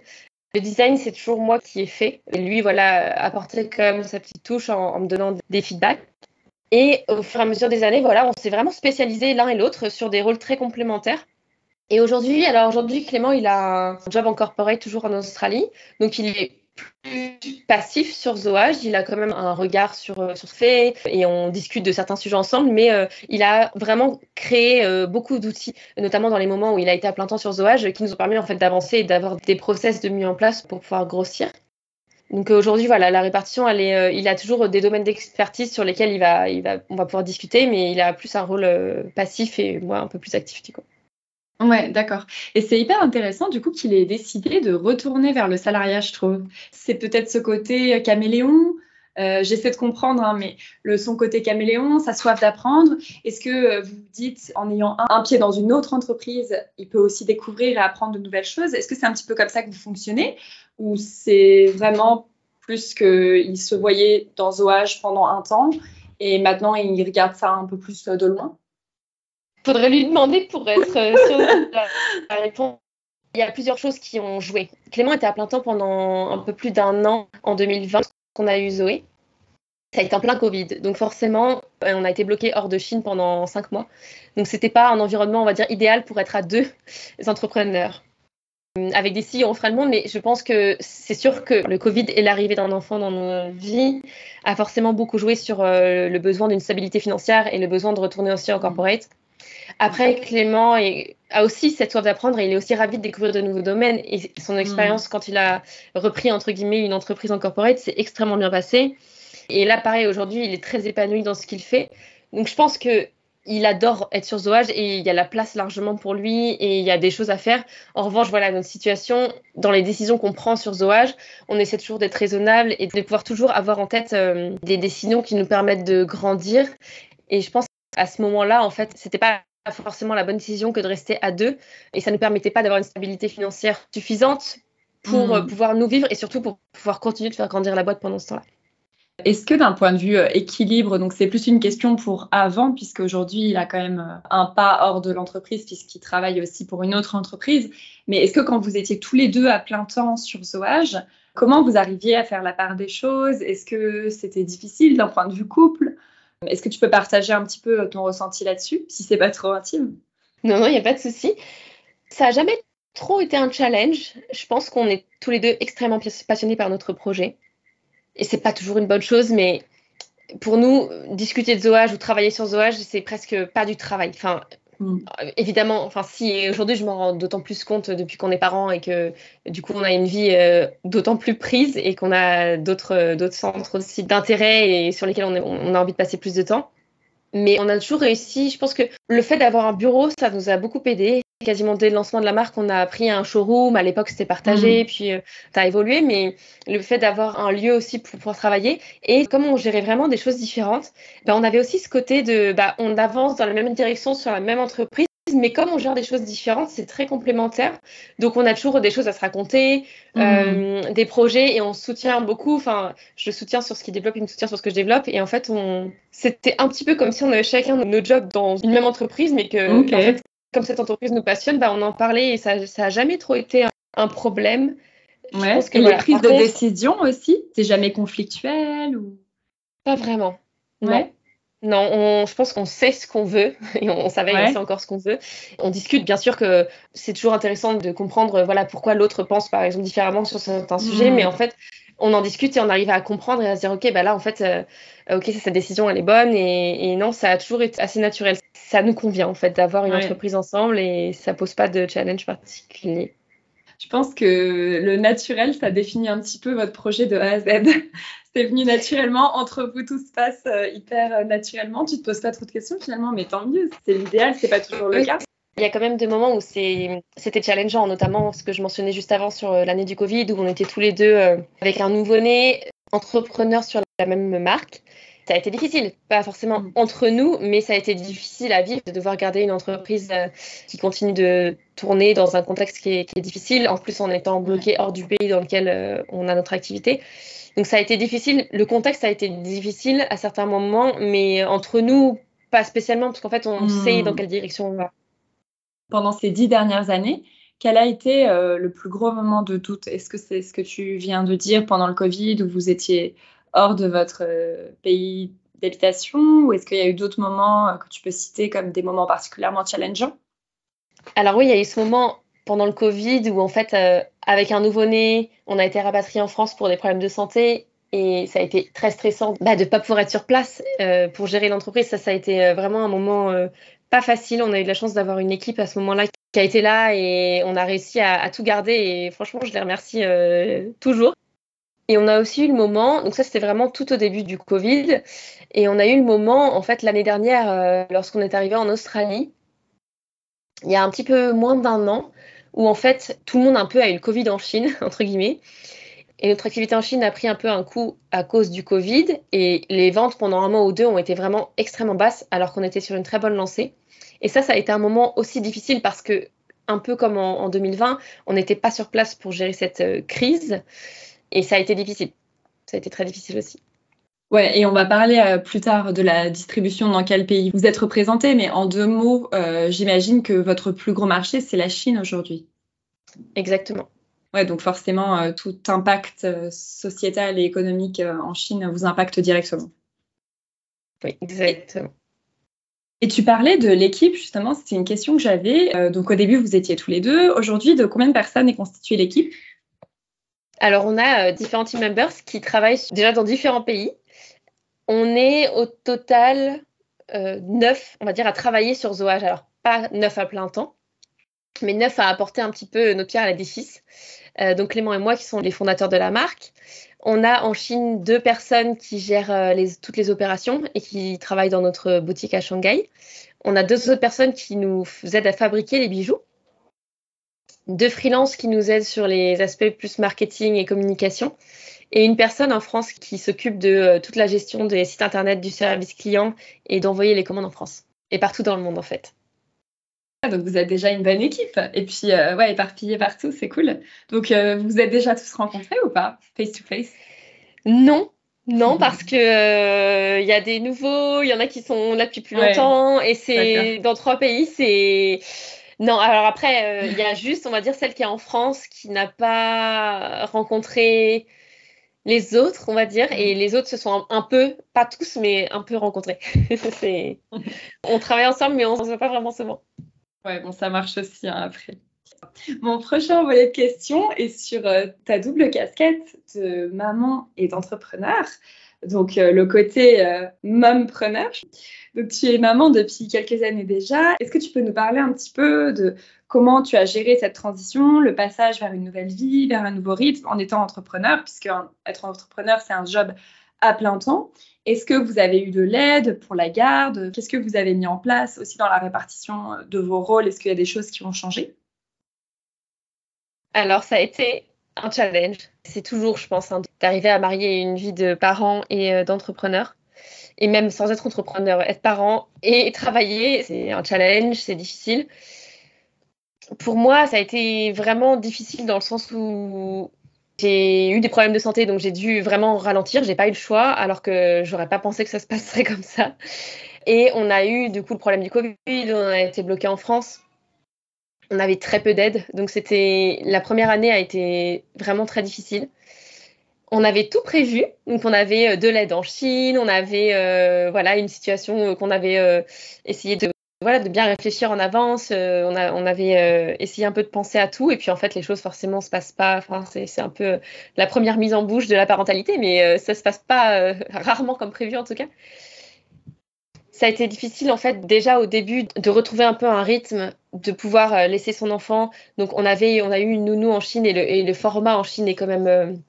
Le design, c'est toujours moi qui ai fait. Et lui, voilà, apporté comme sa petite touche en, me donnant des feedbacks. Et au fur et à mesure des années, voilà, on s'est vraiment spécialisé l'un et l'autre sur des rôles très complémentaires. Et aujourd'hui, alors aujourd'hui, Clément, il a un job en corporate toujours en Australie. Donc, il est plus passif sur Zoage. Il a quand même un regard sur, euh, sur fait et on discute de certains sujets ensemble, mais euh, il a vraiment créé euh, beaucoup d'outils, notamment dans les moments où il a été à plein temps sur Zoage, qui nous ont permis en fait d'avancer et d'avoir des process de mis en place pour pouvoir grossir. Donc aujourd'hui, voilà, la répartition, elle est, il a toujours des domaines d'expertise sur lesquels il va, il va, on va pouvoir discuter, mais il a plus un rôle passif et moi un peu plus actif coup.
Ouais, d'accord. Et c'est hyper intéressant du coup qu'il ait décidé de retourner vers le salariat, je trouve. C'est peut-être ce côté caméléon. Euh, J'essaie de comprendre, hein, mais le son côté caméléon, sa soif d'apprendre. Est-ce que vous dites, en ayant un, un, pied dans une autre entreprise, il peut aussi découvrir et apprendre de nouvelles choses? Est-ce que c'est un petit peu comme ça que vous fonctionnez? Ou c'est vraiment plus qu'il se voyait dans Zoage pendant un temps et maintenant il regarde ça un peu plus de loin?
Faudrait lui demander pour être euh, sûr de la réponse. Il y a plusieurs choses qui ont joué. Clément était à plein temps pendant un peu plus d'un an en 2020 qu'on a eu Zoé. Ça a été en plein Covid, donc forcément, euh, on a été bloqué hors de Chine pendant cinq mois. Donc c'était pas un environnement, on va dire, idéal pour être à deux entrepreneurs. Euh, avec des si on fera le monde, mais je pense que c'est sûr que le Covid et l'arrivée d'un enfant dans nos vies a forcément beaucoup joué sur le besoin d'une stabilité financière et le besoin de retourner aussi en corporate. Après, Clément est, a aussi cette soif d'apprendre et il est aussi ravi de découvrir de nouveaux domaines. Et son expérience, mm. quand il a repris, entre guillemets, une entreprise en corporate, c'est extrêmement bien passé. Et là, pareil, aujourd'hui, il est très épanoui dans ce qu'il fait. Donc, je pense que il adore être sur Zoage et il y a la place largement pour lui et il y a des choses à faire. En revanche, voilà, notre situation, dans les décisions qu'on prend sur Zoage, on essaie toujours d'être raisonnable et de pouvoir toujours avoir en tête euh, des décisions qui nous permettent de grandir. Et je pense qu'à ce moment-là, en fait, c'était pas forcément la bonne décision que de rester à deux et ça ne nous permettait pas d'avoir une stabilité financière suffisante pour mmh. pouvoir nous vivre et surtout pour pouvoir continuer de faire grandir la boîte pendant ce temps-là.
Est-ce que d'un point de vue euh, équilibre, donc c'est plus une question pour avant, puisque aujourd'hui il a quand même euh, un pas hors de l'entreprise, puisqu'il travaille aussi pour une autre entreprise, mais est-ce que quand vous étiez tous les deux à plein temps sur Zoage, comment vous arriviez à faire la part des choses? Est-ce que c'était difficile d'un point de vue couple? Est-ce que tu peux partager un petit peu ton ressenti là-dessus, si c'est pas trop intime?
Non, non, il n'y a pas de souci. Ça n'a jamais trop été un challenge. Je pense qu'on est tous les deux extrêmement passionnés par notre projet et c'est pas toujours une bonne chose, mais pour nous, discuter de zoage ou travailler sur zoage, c'est presque pas du travail. Enfin, mm. évidemment, enfin, si aujourd'hui je m'en rends d'autant plus compte depuis qu'on est parents et que du coup on a une vie euh, d'autant plus prise et qu'on a d'autres d'autres centres aussi d'intérêt et sur lesquels on a envie de passer plus de temps. Mais on a toujours réussi. Je pense que le fait d'avoir un bureau, ça nous a beaucoup aidé quasiment dès le lancement de la marque, on a pris un showroom. À l'époque, c'était partagé, mm. puis euh, ça a évolué. Mais le fait d'avoir un lieu aussi pour pouvoir travailler et comme on gérait vraiment des choses différentes, ben, on avait aussi ce côté de, bah, on avance dans la même direction sur la même entreprise. Mais comme on gère des choses différentes, c'est très complémentaire. Donc, on a toujours des choses à se raconter, mm. euh, des projets, et on se soutient beaucoup. Enfin, je soutiens sur ce qu'il développe, il me soutient sur ce que je développe. Et en fait, on... c'était un petit peu comme si on avait chacun nos jobs dans une même entreprise, mais que en fait, comme cette entreprise nous passionne, bah, on en parlait et ça n'a jamais trop été un, problème.
Ouais. que, et les prises de décision aussi, c'est jamais conflictuel ou?
Pas vraiment. Non. Non, je pense qu'on sait ce qu'on veut et on, savait ouais. encore ce qu'on veut. On discute, bien sûr que c'est toujours intéressant de comprendre voilà pourquoi l'autre pense par exemple différemment sur certains sujets, mmh. mais en fait on en discute et on arrive à comprendre et à se dire ok bah là en fait euh, ok sa décision elle est bonne et, et, non ça a toujours été assez naturel ça nous convient en fait d'avoir une entreprise ensemble et ça pose pas de challenge particulier.
Je pense que le naturel, ça définit un petit peu votre projet de A à Z. c'est venu naturellement, entre vous tout se passe euh, hyper euh, naturellement. Tu te poses pas trop de questions finalement, mais tant mieux. C'est l'idéal, c'est pas toujours le cas.
Il y a quand même des moments où c'était challengeant, notamment ce que je mentionnais juste avant sur euh, l'année du Covid, où on était tous les deux avec un nouveau-né, entrepreneur sur la même marque ça a été difficile, pas forcément mm. entre nous, mais ça a été difficile à vivre de devoir garder une entreprise euh, qui continue de tourner dans un contexte qui est, difficile, en plus en étant bloqué hors du pays dans lequel euh, on a notre activité. Donc ça a été difficile, le contexte a été difficile à certains moments, mais entre nous, pas spécialement, parce qu'en fait, on mm. sait dans quelle direction on va.
Pendant ces dix dernières années, quel a été euh, le plus gros moment de doute? Est-ce que c'est ce que tu viens de dire pendant le Covid où vous étiez hors de votre euh, pays d'habitation ou est-ce qu'il y a eu d'autres moments euh, que tu peux citer comme des moments particulièrement challengeants?
Alors oui, il y a eu ce moment pendant le Covid où en fait, euh, avec un nouveau-né, on a été rapatrié en France pour des problèmes de santé et ça a été très stressant bah, de ne pas pouvoir être sur place pour gérer l'entreprise. Ça, ça a été vraiment un moment pas facile. On a eu la chance d'avoir une équipe à ce moment-là qui a été là et on a réussi à tout garder et franchement, je les remercie toujours. Et on a aussi eu le moment, donc ça c'était vraiment tout au début du Covid, et on a eu le moment, en fait, l'année dernière, euh, lorsqu'on est arrivé en Australie, il y a un petit peu moins d'un an, où en fait tout le monde un peu a eu le Covid en Chine, entre guillemets. Et notre activité en Chine a pris un peu un coup à cause du Covid. Et les ventes pendant un mois ou deux ont été vraiment extrêmement basses alors qu'on était sur une très bonne lancée. Et ça, ça a été un moment aussi difficile parce que, un peu comme en, 2020, on n'était pas sur place pour gérer cette euh, crise. Et ça a été difficile. Ça a été très difficile aussi.
Ouais, et on va parler euh, plus tard de la distribution dans quel pays vous êtes représenté, mais en deux mots, euh, j'imagine que votre plus gros marché, c'est la Chine aujourd'hui.
Exactement.
Ouais, donc forcément, euh, tout impact sociétal et économique en Chine vous impacte directement.
Oui, exactement.
Et tu parlais de l'équipe, justement, c'était une question que j'avais. donc au début, vous étiez tous les deux. Aujourd'hui, de combien de personnes est constituée l'équipe?
Alors on a différents team members qui travaillent déjà dans différents pays. On est au total neuf, on va dire, à travailler sur Zoage. Alors pas neuf à plein temps, mais neuf à apporter un petit peu nos pierres à l'édifice. Euh, donc Clément et moi qui sont les fondateurs de la marque. On a en Chine deux personnes qui gèrent euh, toutes les opérations et qui travaillent dans notre boutique à Shanghai. On a deux autres personnes qui nous aident à fabriquer les bijoux. Deux freelances qui nous aident sur les aspects plus marketing et communication. Et une personne en France qui s'occupe de euh, toute la gestion des sites internet, du service client et d'envoyer les commandes en France. Et partout dans le monde en fait.
Ah, donc vous êtes déjà une bonne équipe et puis euh, ouais éparpillé partout, c'est cool. Donc euh, vous êtes déjà tous rencontrés ou pas face to face?
Non, non parce que il euh, y a des nouveaux, il y en a qui sont là depuis plus longtemps et c'est dans trois pays, c'est non. Alors après il y a juste on va dire celle qui est en France qui n'a pas rencontré les autres, on va dire, et les autres se sont un, peu, pas tous, mais un peu rencontrés. on travaille ensemble, mais on ne se voit pas vraiment souvent.
Ouais, bon, ça marche aussi hein, après. Mon prochain volet de questions est sur euh, ta double casquette de maman et d'entrepreneur. Donc, euh, le côté euh, mompreneur. Donc, tu es maman depuis quelques années déjà. Est-ce que tu peux nous parler un petit peu de comment tu as géré cette transition, le passage vers une nouvelle vie, vers un nouveau rythme en étant entrepreneur, puisque être entrepreneur, c'est un job à plein temps. Est-ce que vous avez eu de l'aide pour la garde? Qu'est-ce que vous avez mis en place aussi dans la répartition de vos rôles? Est-ce qu'il y a des choses qui ont changé?
Alors, ça a été un challenge. C'est toujours, je pense, d'arriver à marier une vie de parent et euh, d'entrepreneur. Et même sans être entrepreneur, être parent et travailler, c'est un challenge, c'est difficile. Pour moi, ça a été vraiment difficile dans le sens où j'ai eu des problèmes de santé, donc j'ai dû vraiment ralentir. J'ai pas eu le choix, alors que j'aurais pas pensé que ça se passerait comme ça. Et on a eu du coup le problème du Covid. On a été bloqué en France. On avait très peu d'aide, donc c'était la première année a été vraiment très difficile. On avait tout prévu, donc on avait euh, de l'aide en Chine, on avait euh, voilà une situation qu'on avait euh, essayé de voilà, de bien réfléchir en avance. Euh, on, a, on, avait euh, essayé un peu de penser à tout. Et puis, en fait, les choses, forcément, se passent pas. Enfin, c'est un peu la première mise en bouche de la parentalité, mais ça euh, ça se passe pas rarement comme prévu, en tout cas. Ça a été difficile, en fait, déjà au début, de retrouver un peu un rythme, de pouvoir laisser son enfant. Donc, on, avait, on a eu une nounou en Chine et le, et le format en Chine est quand même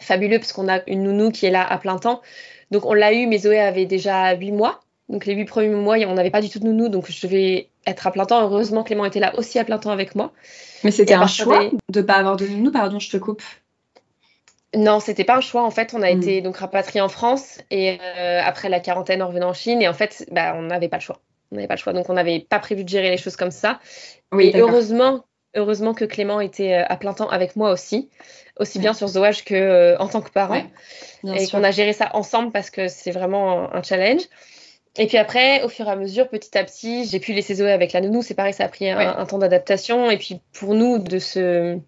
fabuleux parce qu'on a une nounou qui est là à plein temps. Donc, on l'a eu, mais Zoé avait déjà 8 mois. Donc les huit premiers mois, on n'avait pas du tout de nounou, donc je devais être à plein temps. Heureusement, Clément était là aussi à plein temps avec moi.
Mais c'était un choix de ne pas avoir de nounou, pardon, je te coupe.
Non, c'était pas un choix. En fait, on a hmm. été donc rapatriés en France et euh, après la quarantaine, en revenant en Chine. Et en fait, bah, on n'avait pas le choix. On n'avait pas le choix. Donc, on n'avait pas prévu de gérer les choses comme ça. Oui, et heureusement, heureusement que Clément était euh, à plein temps avec moi aussi, aussi bien sur Zoage que euh, en tant que parent. et qu'on a géré ça ensemble parce que c'est vraiment un challenge. Et puis après, au fur et à mesure, petit à petit, j'ai pu laisser Zoé avec la nounou. C'est pareil, ça a pris un, temps d'adaptation. Et puis pour nous, de se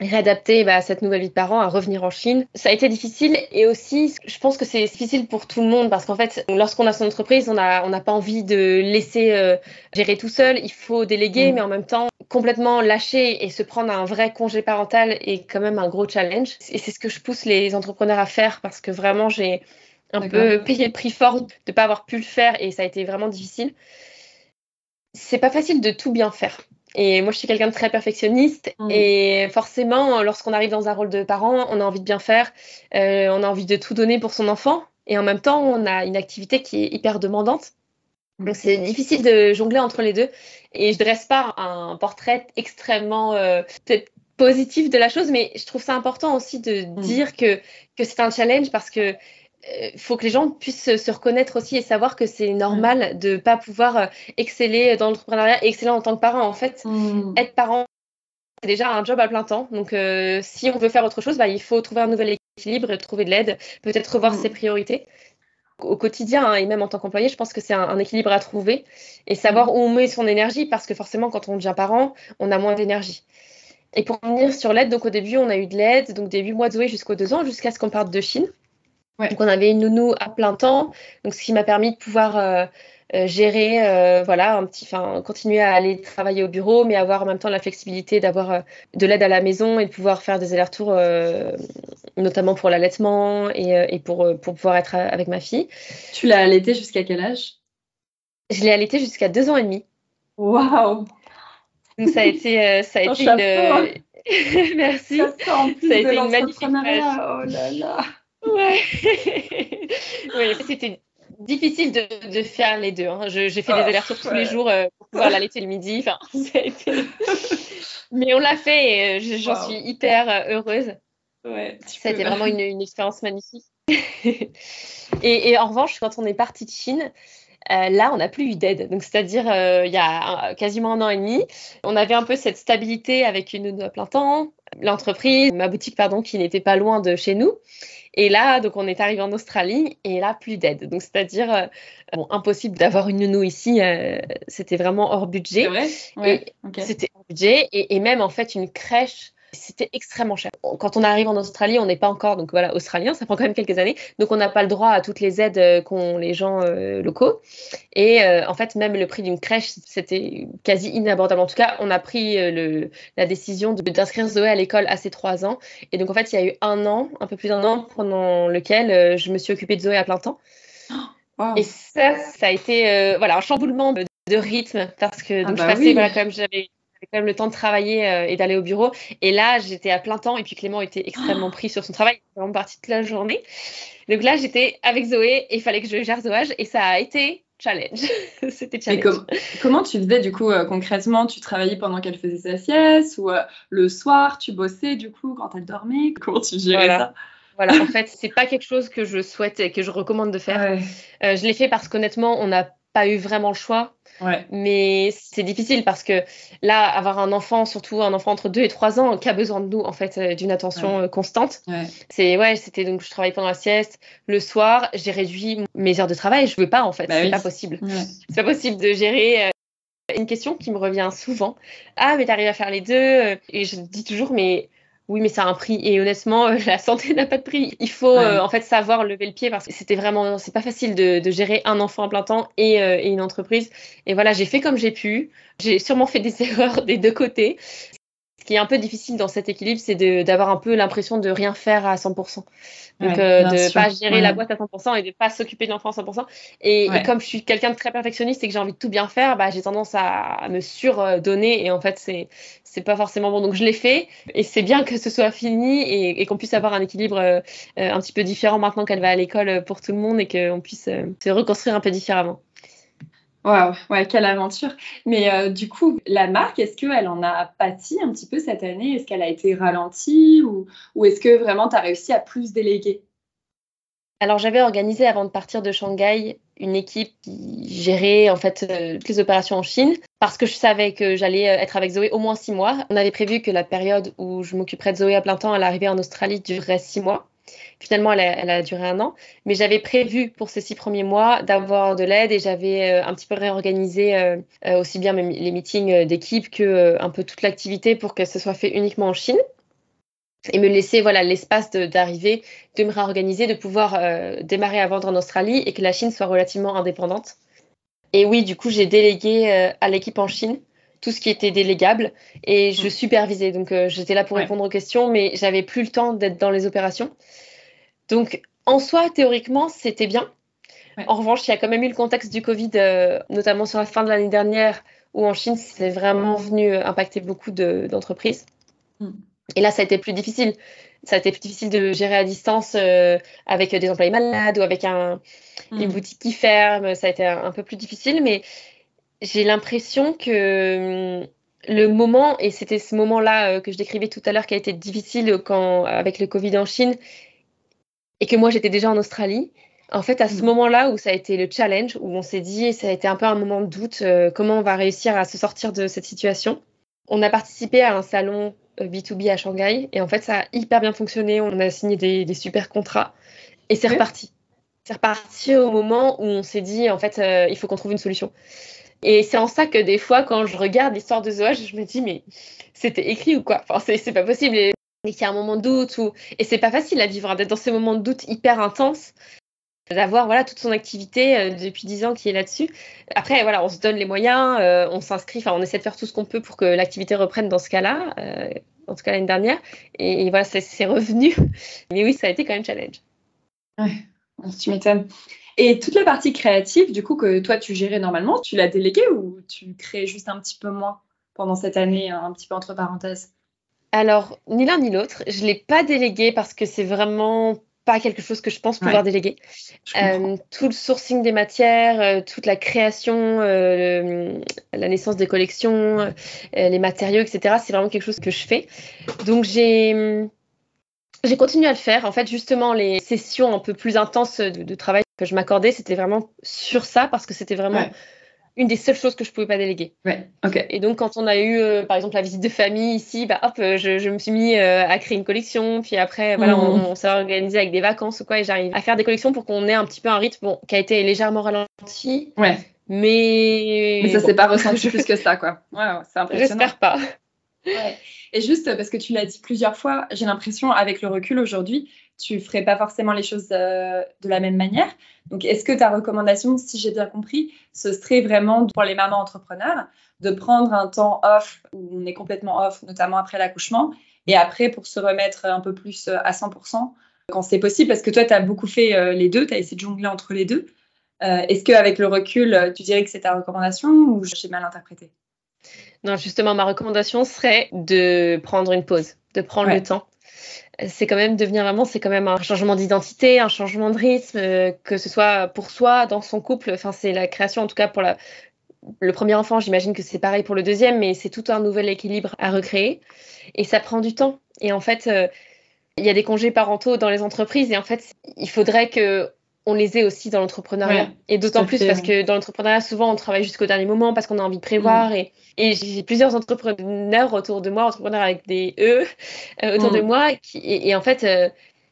réadapter bah, à cette nouvelle vie de parents, à revenir en Chine, ça a été difficile. Et aussi, je pense que c'est difficile pour tout le monde parce qu'en fait, lorsqu'on a son entreprise, on n'a on pas envie de laisser euh, gérer tout seul. Il faut déléguer, mm. mais en même temps, complètement lâcher et se prendre un vrai congé parental est quand même un gros challenge. Et c'est ce que je pousse les entrepreneurs à faire parce que vraiment, j'ai un peu payer le prix fort de ne pas avoir pu le faire et ça a été vraiment difficile. C'est pas facile de tout bien faire. Et moi, je suis quelqu'un de très perfectionniste. Mm. Et forcément, lorsqu'on arrive dans un rôle de parent, on a envie de bien faire. Euh, on a envie de tout donner pour son enfant. Et en même temps, on a une activité qui est hyper demandante. Donc, c'est difficile de jongler entre les deux. Et je dresse pas un portrait extrêmement euh, peut-être positif de la chose, mais je trouve ça important aussi de mm. dire que, que c'est un challenge parce que il euh, faut que les gens puissent se reconnaître aussi et savoir que c'est normal de ne pas pouvoir euh, exceller dans l'entrepreneuriat exceller en tant que parent. En fait, mm. être parent, c'est déjà un job à plein temps. Donc, euh, si on veut faire autre chose, bah, il faut trouver un nouvel équilibre, trouver de l'aide, peut-être revoir mm. ses priorités. Au quotidien hein, et même en tant qu'employé, je pense que c'est un, équilibre à trouver et savoir mm. où on met son énergie parce que forcément, quand on devient parent, on a moins d'énergie. Et pour revenir sur l'aide, donc au début, on a eu de l'aide, donc des 8 mois de Zoé jusqu'aux 2 ans, jusqu'à ce qu'on parte de Chine. Donc on avait une nounou à plein temps, donc ce qui m'a permis de pouvoir euh, euh, gérer, euh, voilà, un petit, enfin, continuer à aller travailler au bureau, mais avoir en même temps la flexibilité d'avoir de l'aide à la maison et de pouvoir faire des allers-retours, notamment pour l'allaitement et, pour, pour pouvoir être avec ma fille.
Tu l'as allaité jusqu'à quel âge?
Je l'ai allaité jusqu'à deux ans et demi.
Waouh!
Donc ça a été, ça a été une... Merci. Ça,
ça a été une magnifique Oh là là
Ouais. oui, c'était difficile de, faire les deux. Hein. J'ai fait des ah, allers-retours tous les jours euh, pour pouvoir l'allaiter le midi. Enfin, Mais on l'a fait et euh, j'en suis hyper euh, heureuse.
Ouais,
ça a été vraiment une, expérience magnifique. et, en revanche, quand on est parti de Chine, là, on n'a plus eu d'aide. Donc, c'est-à-dire, il y a quasiment un an et demi, on avait un peu cette stabilité avec une à plein temps, l'entreprise, ma boutique, pardon, qui n'était pas loin de chez nous. Et là, donc, on est arrivé en Australie et là, plus d'aide. Donc, c'est-à-dire, euh, bon, impossible d'avoir une nounou ici. Euh, c'était vraiment hors budget.
Ouais,
C'était hors budget. Et, et, même, en fait, une crèche c'était extrêmement cher. Quand on arrive en Australie, on n'est pas encore, donc voilà, australien, ça prend quand même quelques années, donc on n'a pas le droit à toutes les aides euh, qu'ont les gens euh, locaux. Et euh, en fait, même le prix d'une crèche, c'était quasi inabordable. En tout cas, on a pris le, la décision d'inscrire Zoé à l'école à ses trois ans. Et donc en fait, il y a eu un an, un peu plus d'un an, pendant lequel je me suis occupée de Zoé à plein temps. Et ça, ça a été voilà, un chamboulement de, rythme parce que donc, ah je bah voilà, quand même, j'avais quand même le temps de travailler euh, et d'aller au bureau. Et là, j'étais à plein temps. Et puis Clément était extrêmement pris sur son travail. Il était vraiment parti toute la journée. Donc là, j'étais avec Zoé et il fallait que je gère Zoage. Et ça a été challenge. C'était challenge.
comment tu faisais du coup euh, concrètement? Tu travaillais pendant qu'elle faisait sa sieste ou euh, le soir tu bossais du coup quand elle dormait? Comment tu gérais ça?
Voilà, en fait, c'est pas quelque chose que je souhaite et que je recommande de faire. je l'ai fait parce qu'honnêtement, on n'a pas eu vraiment le choix. Mais c'est difficile parce que là, avoir un enfant, surtout un enfant entre 2 et 3 ans, qui a besoin de nous, en fait, euh, d'une attention euh, constante. C'est, ouais, c'était donc, je travaille pendant la sieste. Le soir, j'ai réduit mes heures de travail. Je veux pas, en fait. Bah c'est pas possible. C'est pas possible de gérer. Euh, une question qui me revient souvent. Ah, mais t'arrives à faire les deux. Et je dis toujours, mais oui, mais ça a un prix. Et honnêtement, euh, la santé n'a pas de prix. Il faut euh, en fait savoir lever le pied parce que c'était vraiment, c'est pas facile de, gérer un enfant à plein temps et, euh, et une entreprise. Et voilà, j'ai fait comme j'ai pu. J'ai sûrement fait des erreurs des deux côtés qui est un peu difficile dans cet équilibre, c'est d'avoir un peu l'impression de rien faire à 100%. Donc, euh, de ne pas gérer la boîte à 100% et de ne pas s'occuper de l'enfant à 100%. Et, comme je suis quelqu'un de très perfectionniste et que j'ai envie de tout bien faire, bah, j'ai tendance à, me surdonner et en fait, c'est c'est pas forcément bon. Donc, je l'ai fait et c'est bien que ce soit fini et, qu'on puisse avoir un équilibre euh, un petit peu différent maintenant qu'elle va à l'école pour tout le monde et qu'on puisse euh, se reconstruire un peu différemment.
Waouh, quelle aventure. Mais euh, du coup, la marque, est-ce qu'elle en a pâti un petit peu cette année? Est-ce qu'elle a été ralentie ou, ou est-ce que vraiment tu as réussi à plus déléguer?
Alors j'avais organisé avant de partir de Shanghai une équipe qui gérait en fait euh, toutes les opérations en Chine parce que je savais que j'allais euh, être avec Zoé au moins six mois. On avait prévu que la période où je m'occuperais de Zoé à plein temps à l'arrivée en Australie durerait six mois. Finalement, elle a, duré un an. Mais j'avais prévu pour ces six premiers mois d'avoir de l'aide et j'avais euh, un petit peu réorganisé euh, euh, aussi bien les meetings d'équipe que un peu toute l'activité pour que ce soit fait uniquement en Chine et me laisser voilà l'espace d'arriver, de, me réorganiser, de pouvoir démarrer à vendre en Australie et que la Chine soit relativement indépendante. Et oui, du coup, j'ai délégué à l'équipe en Chine tout ce qui était délégable et je mm. supervisais. Donc, j'étais là pour répondre aux questions, mais j'avais plus le temps d'être dans les opérations. Donc, en soi, théoriquement, c'était bien. En revanche, il y a quand même eu le contexte du Covid, euh, notamment sur la fin de l'année dernière, où en Chine, c'est vraiment venu impacter beaucoup d'entreprises. Mm. Et là, ça a été plus difficile. Ça a été plus difficile de gérer à distance euh, avec des employés malades ou avec un, mm. une boutique qui ferme. Ça a été un, peu plus difficile, mais j'ai l'impression que hum, le moment, et c'était ce moment-là euh, que je décrivais tout à l'heure qui a été difficile quand, avec le Covid en Chine, et que moi j'étais déjà en Australie, en fait, à ce mm. moment-là où ça a été le challenge, où on s'est dit, ça a été un peu un moment de doute, euh, comment on va réussir à se sortir de cette situation. On a participé à un salon B2B euh, à Shanghai et en fait, ça a hyper bien fonctionné. On a signé des, super contrats et c'est reparti. C'est reparti au moment où on s'est dit, en fait, euh, il faut qu'on trouve une solution. Et c'est en ça que des fois, quand je regarde l'histoire de Zoage, je me dis, mais c'était écrit ou quoi? Enfin, c'est pas possible. Et, qu'il y a un moment de doute. Ou... Et c'est pas facile à vivre, hein, d'être dans ces moments de doute hyper intenses d'avoir voilà toute son activité euh, depuis 10 ans qui est là-dessus. Après voilà, on se donne les moyens, euh, on s'inscrit, on essaie de faire tout ce qu'on peut pour que l'activité reprenne dans ce cas-là, euh, en tout cas l'année dernière. Et, voilà, c'est revenu. Mais oui, ça a été quand même challenge.
Ouais, tu m'étonnes. Et toute la partie créative, du coup, que toi tu gérais normalement, tu l'as déléguée ou tu crées juste un petit peu moins pendant cette année, un petit peu entre parenthèses?
Alors, ni l'un ni l'autre. Je ne l'ai pas délégué parce que c'est vraiment pas quelque chose que je pense pouvoir déléguer. Euh, tout le sourcing des matières, euh, toute la création, euh, la naissance des collections, les matériaux, etc. C'est vraiment quelque chose que je fais. Donc j'ai j'ai continué à le faire. En fait, justement, les sessions un peu plus intenses de, travail que je m'accordais, c'était vraiment sur ça parce que c'était vraiment une des seules choses que je pouvais pas déléguer.
Ouais, ok.
Et donc, quand on a eu, euh, par exemple, la visite de famille ici, bah, hop, euh, je, me suis mis euh, à créer une collection. Puis après, voilà, mmh. on, s'est organisé avec des vacances ou quoi, et j'arrive à faire des collections pour qu'on ait un petit peu un rythme bon, qui a été légèrement ralenti.
Ouais.
Mais.
Mais ça s'est pas ressenti plus que ça, quoi. Ouais, c'est impressionnant.
J'espère pas.
Et juste parce que tu l'as dit plusieurs fois, j'ai l'impression, avec le recul aujourd'hui, tu ferais pas forcément les choses euh, de la même manière. Donc, est-ce que ta recommandation, si j'ai bien compris, ce serait vraiment pour les mamans entrepreneurs de prendre un temps off où on est complètement off, notamment après l'accouchement, et après pour se remettre un peu plus euh, à 100% quand c'est possible? Parce que toi, tu as beaucoup fait euh, les deux, tu as essayé de jongler entre les deux. est-ce qu'avec le recul, tu dirais que c'est ta recommandation ou j'ai mal interprété?
Non, justement, ma recommandation serait de prendre une pause, de prendre le temps c'est quand même devenir maman, c'est quand même un changement d'identité, un changement de rythme, euh, que ce soit pour soi, dans son couple. Enfin, c'est la création, en tout cas pour la, le premier enfant. J'imagine que c'est pareil pour le deuxième, mais c'est tout un nouvel équilibre à recréer. Et ça prend du temps. Et en fait, euh, il y a des congés parentaux dans les entreprises. Et en fait, il faudrait que on les ait aussi dans l'entrepreneuriat. et d'autant plus parce que dans l'entrepreneuriat, souvent, on travaille jusqu'au dernier moment parce qu'on a envie de prévoir. Mm. Et, et j'ai plusieurs entrepreneurs autour de moi, entrepreneurs avec des E euh, autour de mm. moi. Qui, et, en fait, euh,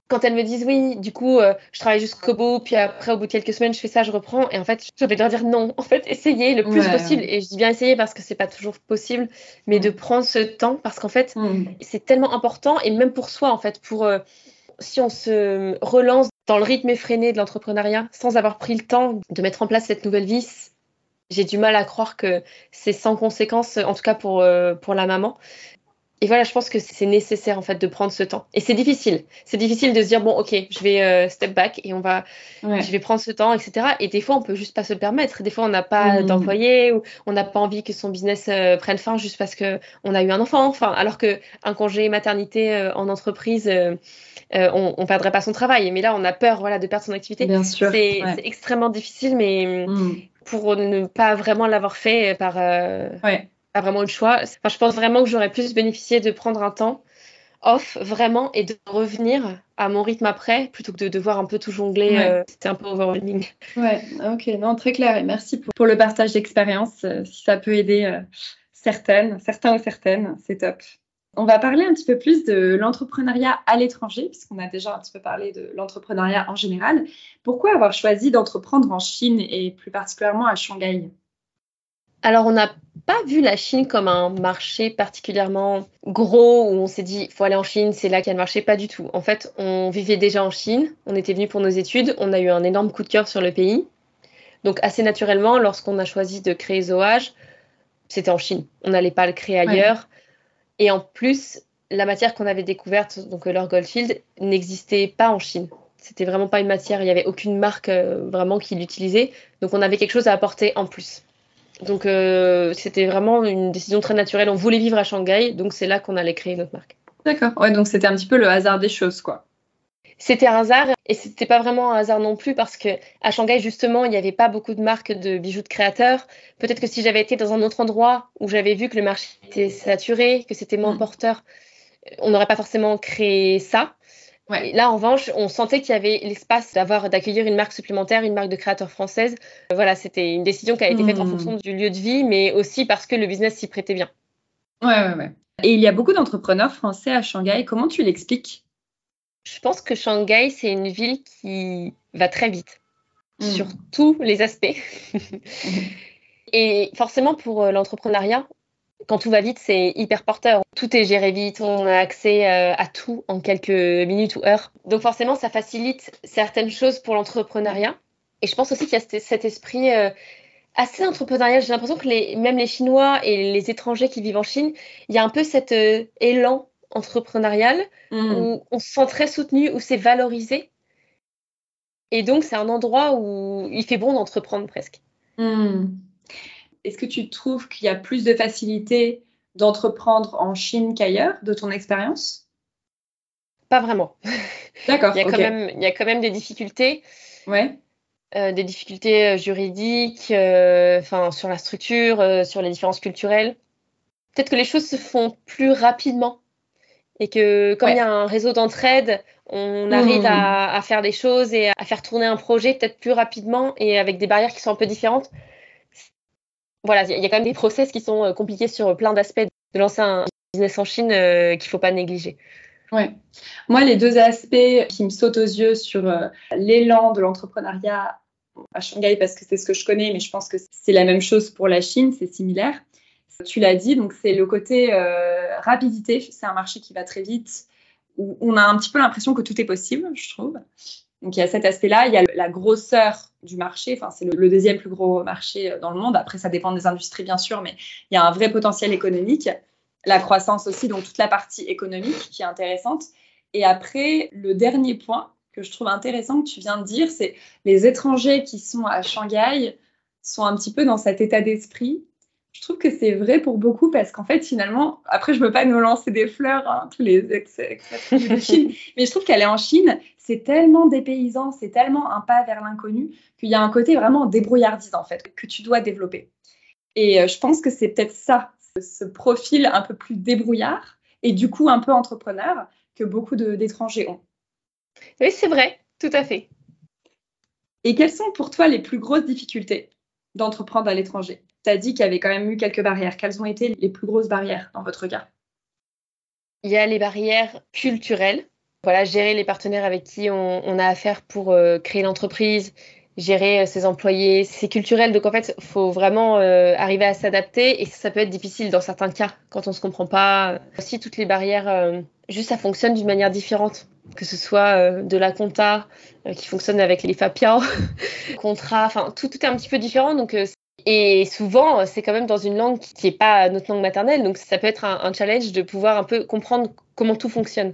quand elles me disent oui, du coup, euh, je travaille jusqu'au bout, puis après, au bout de quelques semaines, je fais ça, je reprends. Et en fait, je vais leur dire non. En fait, essayez le plus possible. Et je dis bien essayer parce que c'est pas toujours possible, mais de mm. prendre ce temps parce qu'en fait, c'est tellement important. Et même pour soi, en fait, pour si on se relance dans le rythme effréné de l'entrepreneuriat sans avoir pris le temps de mettre en place cette nouvelle vie, j'ai du mal à croire que c'est sans conséquence, en tout cas pour, euh, pour la maman. Et voilà, je pense que c'est nécessaire en fait de prendre ce temps. Et c'est difficile. C'est difficile de se dire bon, ok, je vais euh, step back et on va, je vais prendre ce temps, etc. Et des fois, on peut juste pas se le permettre. Des fois, on n'a pas mmh. d'employé ou on n'a pas envie que son business euh, prenne fin juste parce que on a eu un enfant. Enfin, alors que un congé maternité en entreprise euh, on ne perdrait pas son travail. Mais là, on a peur voilà, de perdre son activité.
Bien sûr.
C'est extrêmement difficile, mais mm. pour ne pas vraiment l'avoir fait par euh, pas vraiment le choix, enfin, je pense vraiment que j'aurais plus bénéficié de prendre un temps off vraiment et de revenir à mon rythme après plutôt que de devoir un peu tout jongler. Euh, c'était un peu overwhelming.
Ouais, ok, non, très clair et merci pour, pour le partage d'expérience. si ça peut aider certaines, certains ou certaines, c'est top. On va parler un petit peu plus de l'entrepreneuriat à l'étranger, puisqu'on a déjà un petit peu parlé de l'entrepreneuriat en général. Pourquoi avoir choisi d'entreprendre en Chine et plus particulièrement à Shanghai?
Alors, on n'a pas vu la Chine comme un marché particulièrement gros où on s'est dit, il faut aller en Chine, c'est là qu'il y a le marché. Pas du tout. En fait, on vivait déjà en Chine, on était venu pour nos études, on a eu un énorme coup de cœur sur le pays. Donc, assez naturellement, lorsqu'on a choisi de créer Zoage, c'était en Chine. On n'allait pas le créer ailleurs. Et en plus, la matière qu'on avait découverte, donc euh, leur Goldfield, n'existait pas en Chine. C'était vraiment pas une matière, il n'y avait aucune marque euh, vraiment qui l'utilisait. Donc on avait quelque chose à apporter en plus. Donc euh, c'était vraiment une décision très naturelle. On voulait vivre à Shanghai, donc c'est là qu'on allait créer notre marque.
D'accord. Ouais, donc c'était un petit peu le hasard des choses, quoi.
C'était un hasard et c'était pas vraiment un hasard non plus parce que à Shanghai justement il n'y avait pas beaucoup de marques de bijoux de créateurs. Peut-être que si j'avais été dans un autre endroit où j'avais vu que le marché était saturé, que c'était moins mm. porteur, on n'aurait pas forcément créé ça. Ouais. Là, en revanche, on sentait qu'il y avait l'espace d'avoir d'accueillir une marque supplémentaire, une marque de créateurs française. Voilà, c'était une décision qui a été faite en hmm. fonction du lieu de vie, mais aussi parce que le business s'y prêtait bien.
Ouais, ouais, ouais. Et il y a beaucoup d'entrepreneurs français à Shanghai. Comment tu l'expliques?
Je pense que Shanghai, c'est une ville qui va très vite hmm. sur tous les aspects. Et forcément, pour euh, l'entrepreneuriat, quand tout va vite, c'est hyper porteur. Tout est géré vite, on a accès euh, à tout en quelques minutes ou heures. Donc forcément, ça facilite certaines choses pour l'entrepreneuriat. Et je pense aussi qu'il y a cet esprit euh, assez entrepreneurial. J'ai l'impression que les, même les Chinois et les étrangers qui vivent en Chine, il y a un peu cet euh, élan entrepreneurial mm. où on se sent très soutenu, où c'est valorisé. Et donc, c'est un endroit où il fait bon d'entreprendre presque.
Mm. Est-ce que tu trouves qu'il y a plus de facilité d'entreprendre en Chine qu'ailleurs, de ton expérience?
Pas vraiment.
D'accord.
il, y a quand même, il y a quand même des difficultés.
Ouais.
Euh, des difficultés euh, juridiques, euh, enfin sur la structure, sur les différences culturelles. Peut-être que les choses se font plus rapidement et que comme il y a un réseau d'entraide, on arrive mmh. à, à, faire des choses et à faire tourner un projet peut-être plus rapidement et avec des barrières qui sont un peu différentes voilà, il y a quand même des process qui sont euh, compliqués sur plein d'aspects de lancer un business en Chine euh, qu'il ne faut pas négliger.
Ouais. Moi, les deux aspects qui me sautent aux yeux sur euh, l'élan de l'entrepreneuriat à Shanghai, parce que c'est ce que je connais, mais je pense que c'est la même chose pour la Chine, c'est similaire. Tu l'as dit, donc c'est le côté rapidité. C'est un marché qui va très vite, où on a un petit peu l'impression que tout est possible, je trouve. Donc il y a cet aspect-là, il y a la grosseur du marché, enfin c'est le, deuxième plus gros marché euh, dans le monde. Après ça dépend des industries bien sûr, mais il y a un vrai potentiel économique, la croissance aussi, donc toute la partie économique qui est intéressante. Et après le dernier point que je trouve intéressant que tu viens de dire, c'est les étrangers qui sont à Shanghai sont un petit peu dans cet état d'esprit je trouve que c'est vrai pour beaucoup parce qu'en fait, finalement, après, je ne veux pas nous lancer des fleurs, hein, tous les ex de Chine, mais je trouve qu'aller en Chine, c'est tellement dépaysant, c'est tellement un pas vers l'inconnu qu'il y a un côté vraiment débrouillardise, en fait, que tu dois développer. Et euh, je pense que c'est peut-être ça, ce profil un peu plus débrouillard et du coup un peu entrepreneur que beaucoup d'étrangers ont.
Oui, c'est vrai, tout à fait.
Et quelles sont pour toi les plus grosses difficultés d'entreprendre à l'étranger? Tu as dit qu'il y avait quand même eu quelques barrières. Quelles ont été les plus grosses barrières dans votre cas?
Il y a les barrières culturelles. Voilà, gérer les partenaires avec qui on, a affaire pour euh, créer l'entreprise, gérer euh, ses employés, c'est culturel. Donc en fait, il faut vraiment euh, arriver à s'adapter et ça, peut être difficile dans certains cas quand on ne se comprend pas. Aussi, toutes les barrières, juste ça fonctionne d'une manière différente que ce soit de la compta qui fonctionne avec les FAPIA, contrat, enfin tout, est un petit peu différent. Donc et souvent, c'est quand même dans une langue qui n'est pas notre langue maternelle, donc ça peut être un, challenge de pouvoir un peu comprendre comment tout fonctionne.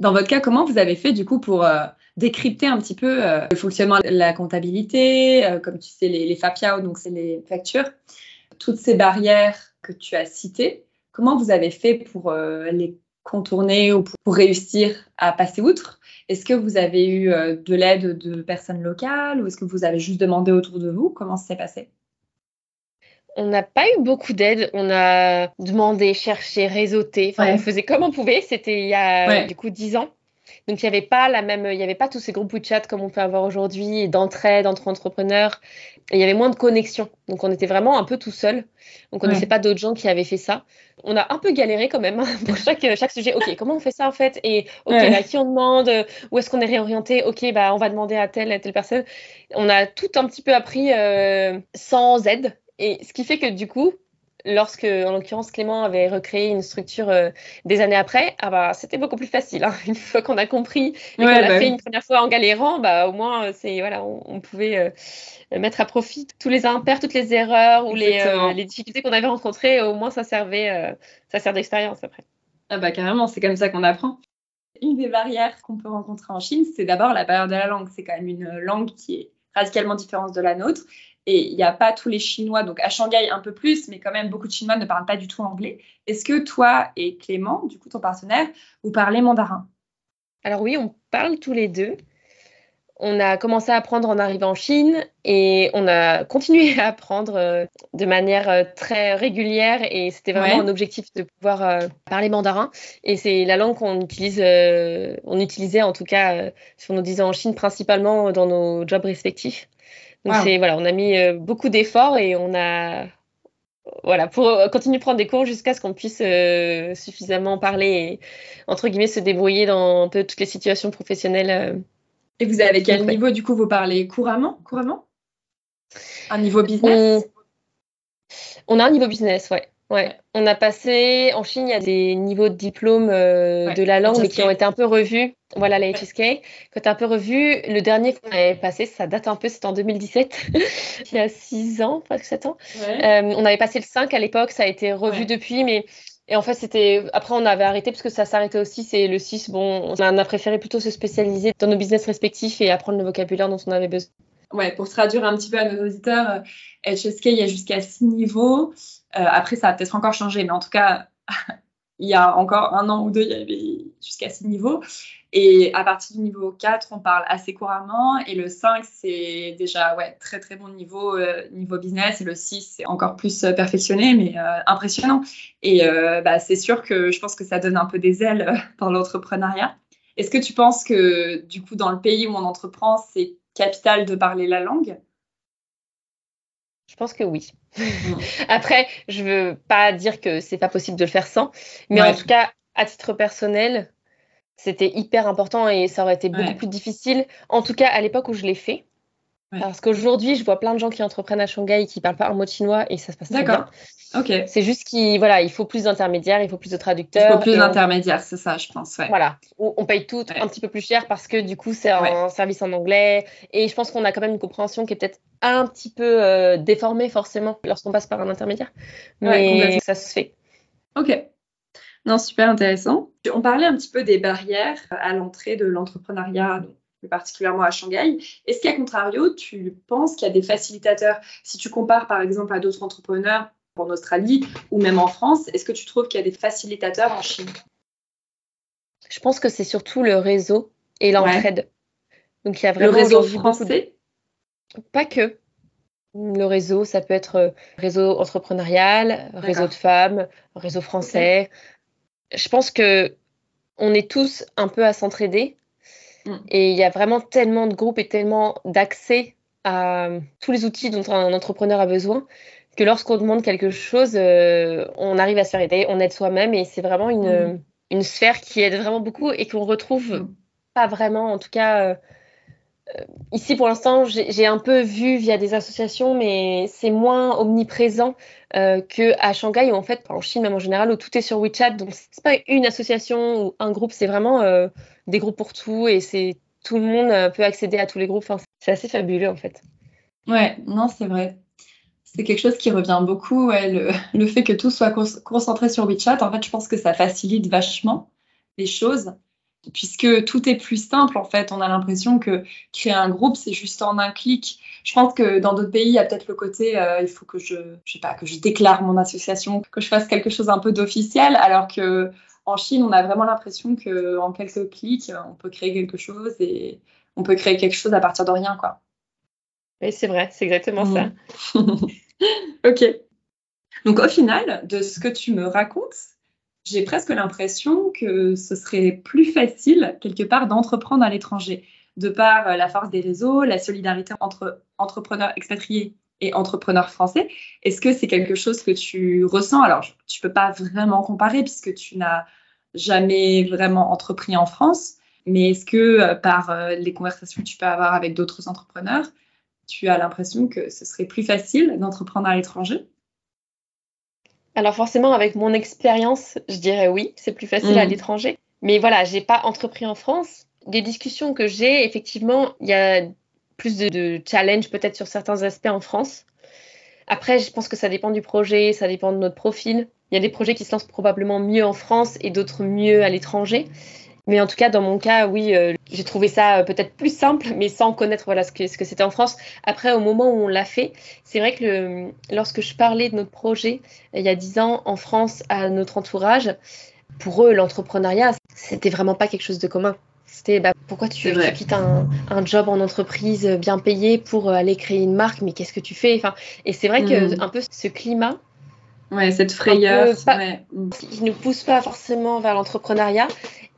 Dans votre cas, comment vous avez fait du coup pour euh, décrypter un petit peu euh, le fonctionnement de la comptabilité, euh, comme tu sais, les, les FAPIAO, donc c'est les factures, toutes ces barrières que tu as citées, comment vous avez fait pour les contourner ou pour réussir à passer outre? Est-ce que vous avez eu de l'aide de personnes locales ou est-ce que vous avez juste demandé autour de vous? Comment ça s'est passé?
On n'a pas eu beaucoup d'aide. On a demandé, cherché, réseauté. Enfin, on faisait comme on pouvait. C'était il y a du coup dix ans. Donc il n'y avait pas la même, il y avait pas tous ces groupes WeChat comme on peut avoir aujourd'hui, d'entraide entre entrepreneurs. Et il y avait moins de connexion. Donc on était vraiment un peu tout seul. On ne connaissait pas d'autres gens qui avaient fait ça. On a un peu galéré quand même hein, pour chaque, chaque sujet. Ok, comment on fait ça en fait? Et ok, à qui on demande? Où est-ce qu'on est réorienté? Ok, bah on va demander à telle, à telle personne. On a tout un petit peu appris euh, sans aide. Et ce qui fait que du coup, lorsque, en l'occurrence, Clément avait recréé une structure euh, des années après, ah bah, c'était beaucoup plus facile. Hein. Une fois qu'on a compris et qu'on l'a bah fait une première fois en galérant, bah, au moins, euh, c'est, voilà, on, pouvait euh, mettre à profit tous les impairs, toutes les erreurs ou les, les, difficultés qu'on avait rencontrées. Au moins, ça servait, ça sert d'expérience après.
Ah bah carrément, c'est comme ça qu'on apprend. Une des barrières qu'on peut rencontrer en Chine, c'est d'abord la barrière de la langue. C'est quand même une langue qui est radicalement différente de la nôtre. Et il n'y a pas tous les Chinois, donc à Shanghai un peu plus, mais quand même beaucoup de Chinois ne parlent pas du tout anglais. Est-ce que toi et Clément, du coup ton partenaire, vous parlez mandarin?
Alors oui, on parle tous les deux. On a commencé à apprendre en arrivant en Chine et on a continué à apprendre euh, de manière euh, très régulière et c'était vraiment un objectif de pouvoir euh, parler mandarin. Et c'est la langue qu'on utilise, on utilisait en tout cas sur nos 10 ans en Chine, principalement dans nos jobs respectifs. Donc c'est voilà, on a mis beaucoup d'efforts et on a voilà, pour continuer de prendre des cours jusqu'à ce qu'on puisse suffisamment parler et, entre guillemets, se débrouiller dans un peu toutes les situations professionnelles
et vous avez quel niveau du coup vous parlez couramment Couramment? Un niveau business?
On, a un niveau business, ouais. Ouais. On a passé, en Chine, il y a des niveaux de diplôme euh, de la langue, mais qui ont été un peu revus. Voilà, la HSK. Quand un peu revu, le dernier qu'on avait passé, ça date un peu, c'était en 2017, il y a 6 ans, presque 7 ans. Euh, on avait passé le 5 à l'époque, ça a été revu depuis, mais et en fait, c'était. Après, on avait arrêté parce que ça s'arrêtait aussi. C'est le 6. Bon, on a préféré plutôt se spécialiser dans nos business respectifs et apprendre le vocabulaire dont on avait besoin.
Ouais, pour traduire un petit peu à nos auditeurs, HSK, euh, il y a jusqu'à 6 niveaux. Euh, après, ça a peut-être encore changé, mais en tout cas, il y a encore un an ou deux, il y avait jusqu'à 6 niveaux. Et à partir du niveau 4, on parle assez couramment. Et le 5, c'est déjà ouais, très très bon niveau, euh, niveau business. Et le 6, c'est encore plus perfectionné, mais impressionnant. Et bah, c'est sûr que je pense que ça donne un peu des ailes dans l'entrepreneuriat. Est-ce que tu penses que du coup, dans le pays où on entreprend, c'est capital de parler la langue
je pense que oui. Après, je veux pas dire que c'est pas possible de le faire sans, mais en tout cas, à titre personnel, c'était hyper important et ça aurait été beaucoup plus difficile, en tout cas à l'époque où je l'ai fait. Parce qu'aujourd'hui, je vois plein de gens qui entreprennent à Shanghai et qui parlent pas un mot de chinois et ça se passe très bien. C'est juste qu'il voilà, il faut plus d'intermédiaires, il faut plus de traducteurs.
Il faut plus d'intermédiaires, c'est ça, je pense.
Voilà, on paye tout un petit peu plus cher parce que du coup, c'est un service en anglais et je pense qu'on a quand même une compréhension qui est peut-être un petit peu euh, déformée forcément lorsqu'on passe par un intermédiaire, mais ça se fait.
Ok. Non, super intéressant. On parlait un petit peu des barrières à l'entrée de l'entrepreneuriat, plus particulièrement à Shanghai. Est-ce qu'à contrario, tu penses qu'il y a des facilitateurs? Si tu compares par exemple à d'autres entrepreneurs en Australie ou même en France, est-ce que tu trouves qu'il y a des facilitateurs en Chine?
Je pense que c'est surtout le réseau et l'entraide.
Donc il y a vraiment le réseau français?
Pas que. Le réseau, ça peut être euh, réseau entrepreneurial, réseau de femmes, réseau français, je pense que on est tous un peu à s'entraider. Mm. Et il y a vraiment tellement de groupes et tellement d'accès à tous les outils dont un entrepreneur a besoin que lorsqu'on demande quelque chose, euh, on arrive à se faire aider, on aide soi-même et c'est vraiment une, mm. une, sphère qui aide vraiment beaucoup et qu'on retrouve mm. pas vraiment, en tout cas. Euh, ici, pour l'instant, j'ai un peu vu via des associations, mais c'est moins omniprésent euh, qu'à Shanghai, où en fait, en Chine même en général, où tout est sur WeChat. Donc, c'est pas une association ou un groupe, c'est vraiment euh, des groupes pour tout et c'est tout le monde peut accéder à tous les groupes. Enfin, c'est assez fabuleux en fait.
Ouais, non, c'est vrai. C'est quelque chose qui revient beaucoup, le, fait que tout soit concentré sur WeChat. En fait, je pense que ça facilite vachement les choses puisque tout est plus simple en fait. On a l'impression que créer un groupe, c'est juste en un clic. Je pense que dans d'autres pays, il y a peut-être le côté, euh, il faut que je, pas, que je déclare mon association, que je fasse quelque chose un peu d'officiel, alors que en Chine, on a vraiment l'impression que en quelques clics, on peut créer quelque chose et on peut créer quelque chose à partir de rien, quoi.
Oui, c'est vrai, c'est exactement ça.
ok. Donc au final, de ce que tu me racontes, j'ai presque l'impression que ce serait plus facile, quelque part, d'entreprendre à l'étranger, de par euh, la force des réseaux, la solidarité entre entrepreneurs expatriés et entrepreneurs français. Est-ce que c'est quelque chose que tu ressens? Alors, tu ne peux pas vraiment comparer puisque tu n'as jamais vraiment entrepris en France, mais est-ce que euh, par euh, les conversations que tu peux avoir avec d'autres entrepreneurs, tu as l'impression que ce serait plus facile d'entreprendre à l'étranger?
Alors forcément, avec mon expérience, je dirais oui, c'est plus facile à mm. l'étranger. Mais voilà, j'ai pas entrepris en France. Des discussions que j'ai, effectivement, il y a plus de, de challenge peut-être sur certains aspects en France. Après, je pense que ça dépend du projet, ça dépend de notre profil. Il y a des projets qui se lancent probablement mieux en France et d'autres mieux à l'étranger. Mais en tout cas, dans mon cas, oui, euh, j'ai trouvé ça euh, peut-être plus simple, mais sans connaître voilà, ce que ce que c'était en France. Après, au moment où on l'a fait, c'est vrai que le, lorsque je parlais de notre projet il y a dix ans en France à notre entourage, pour eux, l'entrepreneuriat, c'était vraiment pas quelque chose de commun. C'était bah, pourquoi tu, tu quittes un, un, job en entreprise bien payé pour aller créer une marque, mais qu'est-ce que tu fais? Enfin, Et c'est vrai que mmh. un peu ce climat
Ouais, cette frayeur.
Pas,
ouais.
Qui ne pousse pas forcément vers l'entrepreneuriat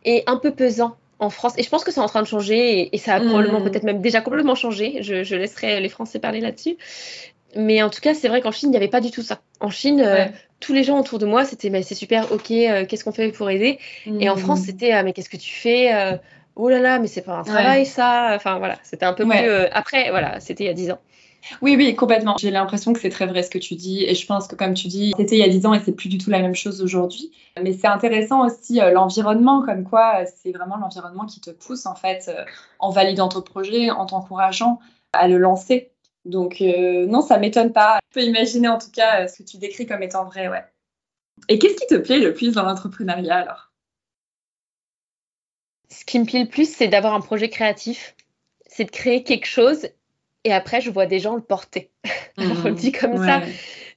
est un peu pesant en France. Et je pense que c'est en train de changer et, et ça a mmh. probablement peut-être même déjà complètement changé. Je, je, laisserai les Français parler là-dessus. Mais en tout cas, c'est vrai qu'en Chine, il n'y avait pas du tout ça. En Chine, ouais. euh, tous les gens autour de moi, c'était mais c'est super, ok, euh, qu'est-ce qu'on fait pour aider? Mmh. Et en France, c'était ah, mais qu'est-ce que tu fais euh, Oh là là, mais c'est pas un travail ouais. ça. Enfin voilà, c'était un peu plus. Euh, après, voilà, c'était il y a 10 ans.
Oui, oui, complètement. J'ai l'impression que c'est très vrai ce que tu dis. Et je pense que, comme tu dis, c'était il y a 10 ans et c'est plus du tout la même chose aujourd'hui. Mais c'est intéressant aussi euh, l'environnement, comme quoi euh, c'est vraiment l'environnement qui te pousse, en fait, euh, en validant ton projet, en t'encourageant à le lancer. Donc, non, ça m'étonne pas. Je peux imaginer, en tout cas, ce que tu décris comme étant vrai, ouais. Et qu'est-ce qui te plaît le plus dans l'entrepreneuriat, alors?
Ce qui me plaît le plus, c'est d'avoir un projet créatif. C'est de créer quelque chose et après je vois des gens le porter. Mmh. on le dit comme ouais. ça.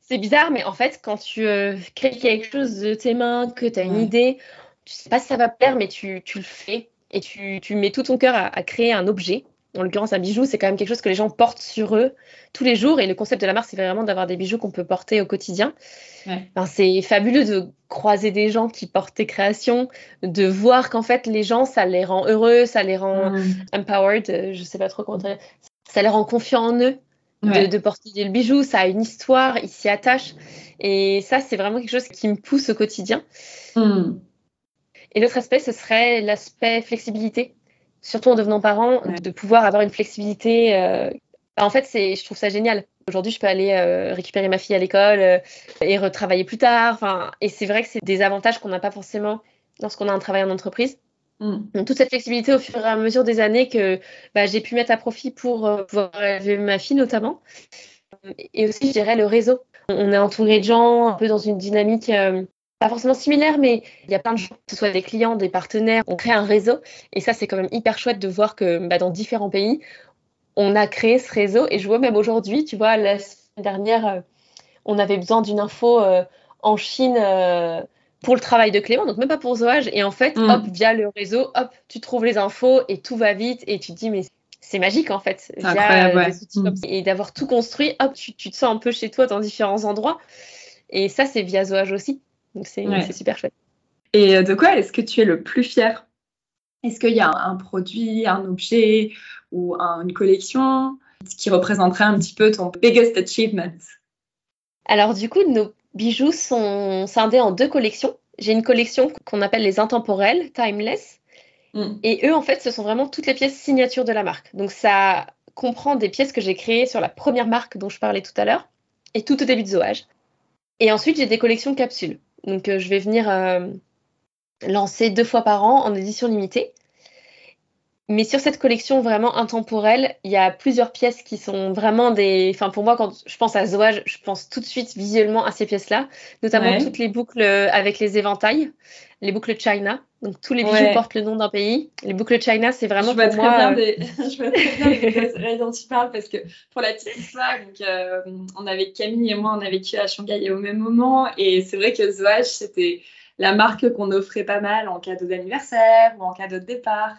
C'est bizarre, mais en fait, quand tu euh, crées quelque chose de tes mains, que tu as une ouais. idée, tu sais pas si ça va plaire, mais tu, tu le fais et tu, tu, mets tout ton cœur à, à, créer un objet. En l'occurrence, un bijou, c'est quand même quelque chose que les gens portent sur eux tous les jours. Et le concept de la marque, c'est vraiment d'avoir des bijoux qu'on peut porter au quotidien. Ouais. Ben, c'est fabuleux de croiser des gens qui portent tes créations, de voir qu'en fait, les gens, ça les rend heureux, ça les rend mmh. empowered. Je sais pas trop comment dire ça les rend confiants en eux ouais. de, de, porter le bijou, ça a une histoire, ils s'y attachent. Et ça, c'est vraiment quelque chose qui me pousse au quotidien. Mm. Et l'autre aspect, ce serait l'aspect flexibilité. Surtout en devenant parent, ouais. de pouvoir avoir une flexibilité. Euh... En fait, c'est, je trouve ça génial. Aujourd'hui, je peux aller euh, récupérer ma fille à l'école euh, et retravailler plus tard. Et c'est vrai que c'est des avantages qu'on n'a pas forcément lorsqu'on a un travail en entreprise. Mmh. toute cette flexibilité au fur et à mesure des années que bah, j'ai pu mettre à profit pour euh, pouvoir élever ma fille notamment. Et aussi, je dirais, le réseau. On est entouré de gens un peu dans une dynamique euh, pas forcément similaire, mais il y a plein de gens, que ce soit des clients, des partenaires, on crée un réseau. Et ça, c'est quand même hyper chouette de voir que bah, dans différents pays, on a créé ce réseau. Et je vois même aujourd'hui, tu vois, la semaine dernière, euh, on avait besoin d'une info euh, en Chine pour le travail de Clément, donc même pas pour Zoage. Et en fait, mm. hop, via le réseau, hop, tu trouves les infos et tout va vite et tu te dis, mais c'est magique en fait. Via euh, ouais. des outils mm. comme ça. Et d'avoir tout construit, hop, tu, tu, te sens un peu chez toi dans différents endroits. Et ça, c'est via Zoage aussi. Donc c'est ouais. super chouette.
Et euh, de quoi est-ce que tu es le plus fier? Est-ce qu'il y a un, un, produit, un objet ou un, une collection qui représenterait un petit peu ton biggest achievement?
Alors du coup, nos bijoux sont scindés en deux collections. J'ai une collection qu'on appelle les intemporels, timeless. Mm. Et eux, en fait, ce sont vraiment toutes les pièces signatures de la marque. Donc ça comprend des pièces que j'ai créées sur la première marque dont je parlais tout à l'heure et tout au début de Zoage. Et ensuite, j'ai des collections capsules. Donc euh, je vais venir euh, lancer deux fois par an en édition limitée. Mais sur cette collection vraiment intemporelle, il y a plusieurs pièces qui sont vraiment des. Enfin, pour moi, quand je pense à Zoage, je pense tout de suite visuellement à ces pièces-là, notamment ouais. toutes les boucles avec les éventails, les boucles China. Donc, tous les bijoux ouais. portent le nom d'un pays. Les boucles China, c'est vraiment
je vois
pour moi.
Bien euh... des... je vois très bien les dont tu parles parce que pour la petite histoire, donc, euh, on avait Camille et moi, on a vécu à Shanghai au même moment. Et c'est vrai que Zoage, c'était la marque qu'on offrait pas mal en cadeau d'anniversaire ou en cadeau de départ.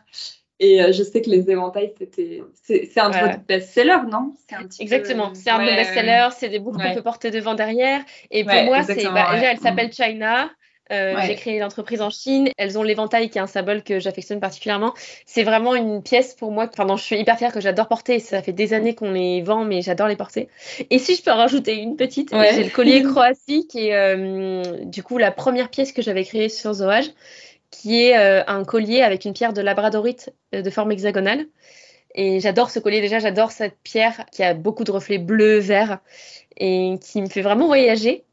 Et euh, je sais que les éventails, c'était, c'est, un ouais. best-seller, non?
Exactement, c'est un ouais, best-seller, c'est des boucles qu'on peut porter devant, derrière. Et pour moi, c'est, bah, déjà, elle s'appelle China. Euh, j'ai créé l'entreprise en Chine. Elles ont l'éventail qui est un symbole que j'affectionne particulièrement. C'est vraiment une pièce pour moi, enfin, je suis hyper fière que j'adore porter. Ça fait des années qu'on les vend, mais j'adore les porter. Et si je peux en rajouter une petite, j'ai le collier Croatie qui est euh, du coup la première pièce que j'avais créée sur Zoage qui est euh, un collier avec une pierre de labradorite euh, de forme hexagonale. Et j'adore ce collier déjà, j'adore cette pierre qui a beaucoup de reflets bleus, verts et qui me fait vraiment voyager.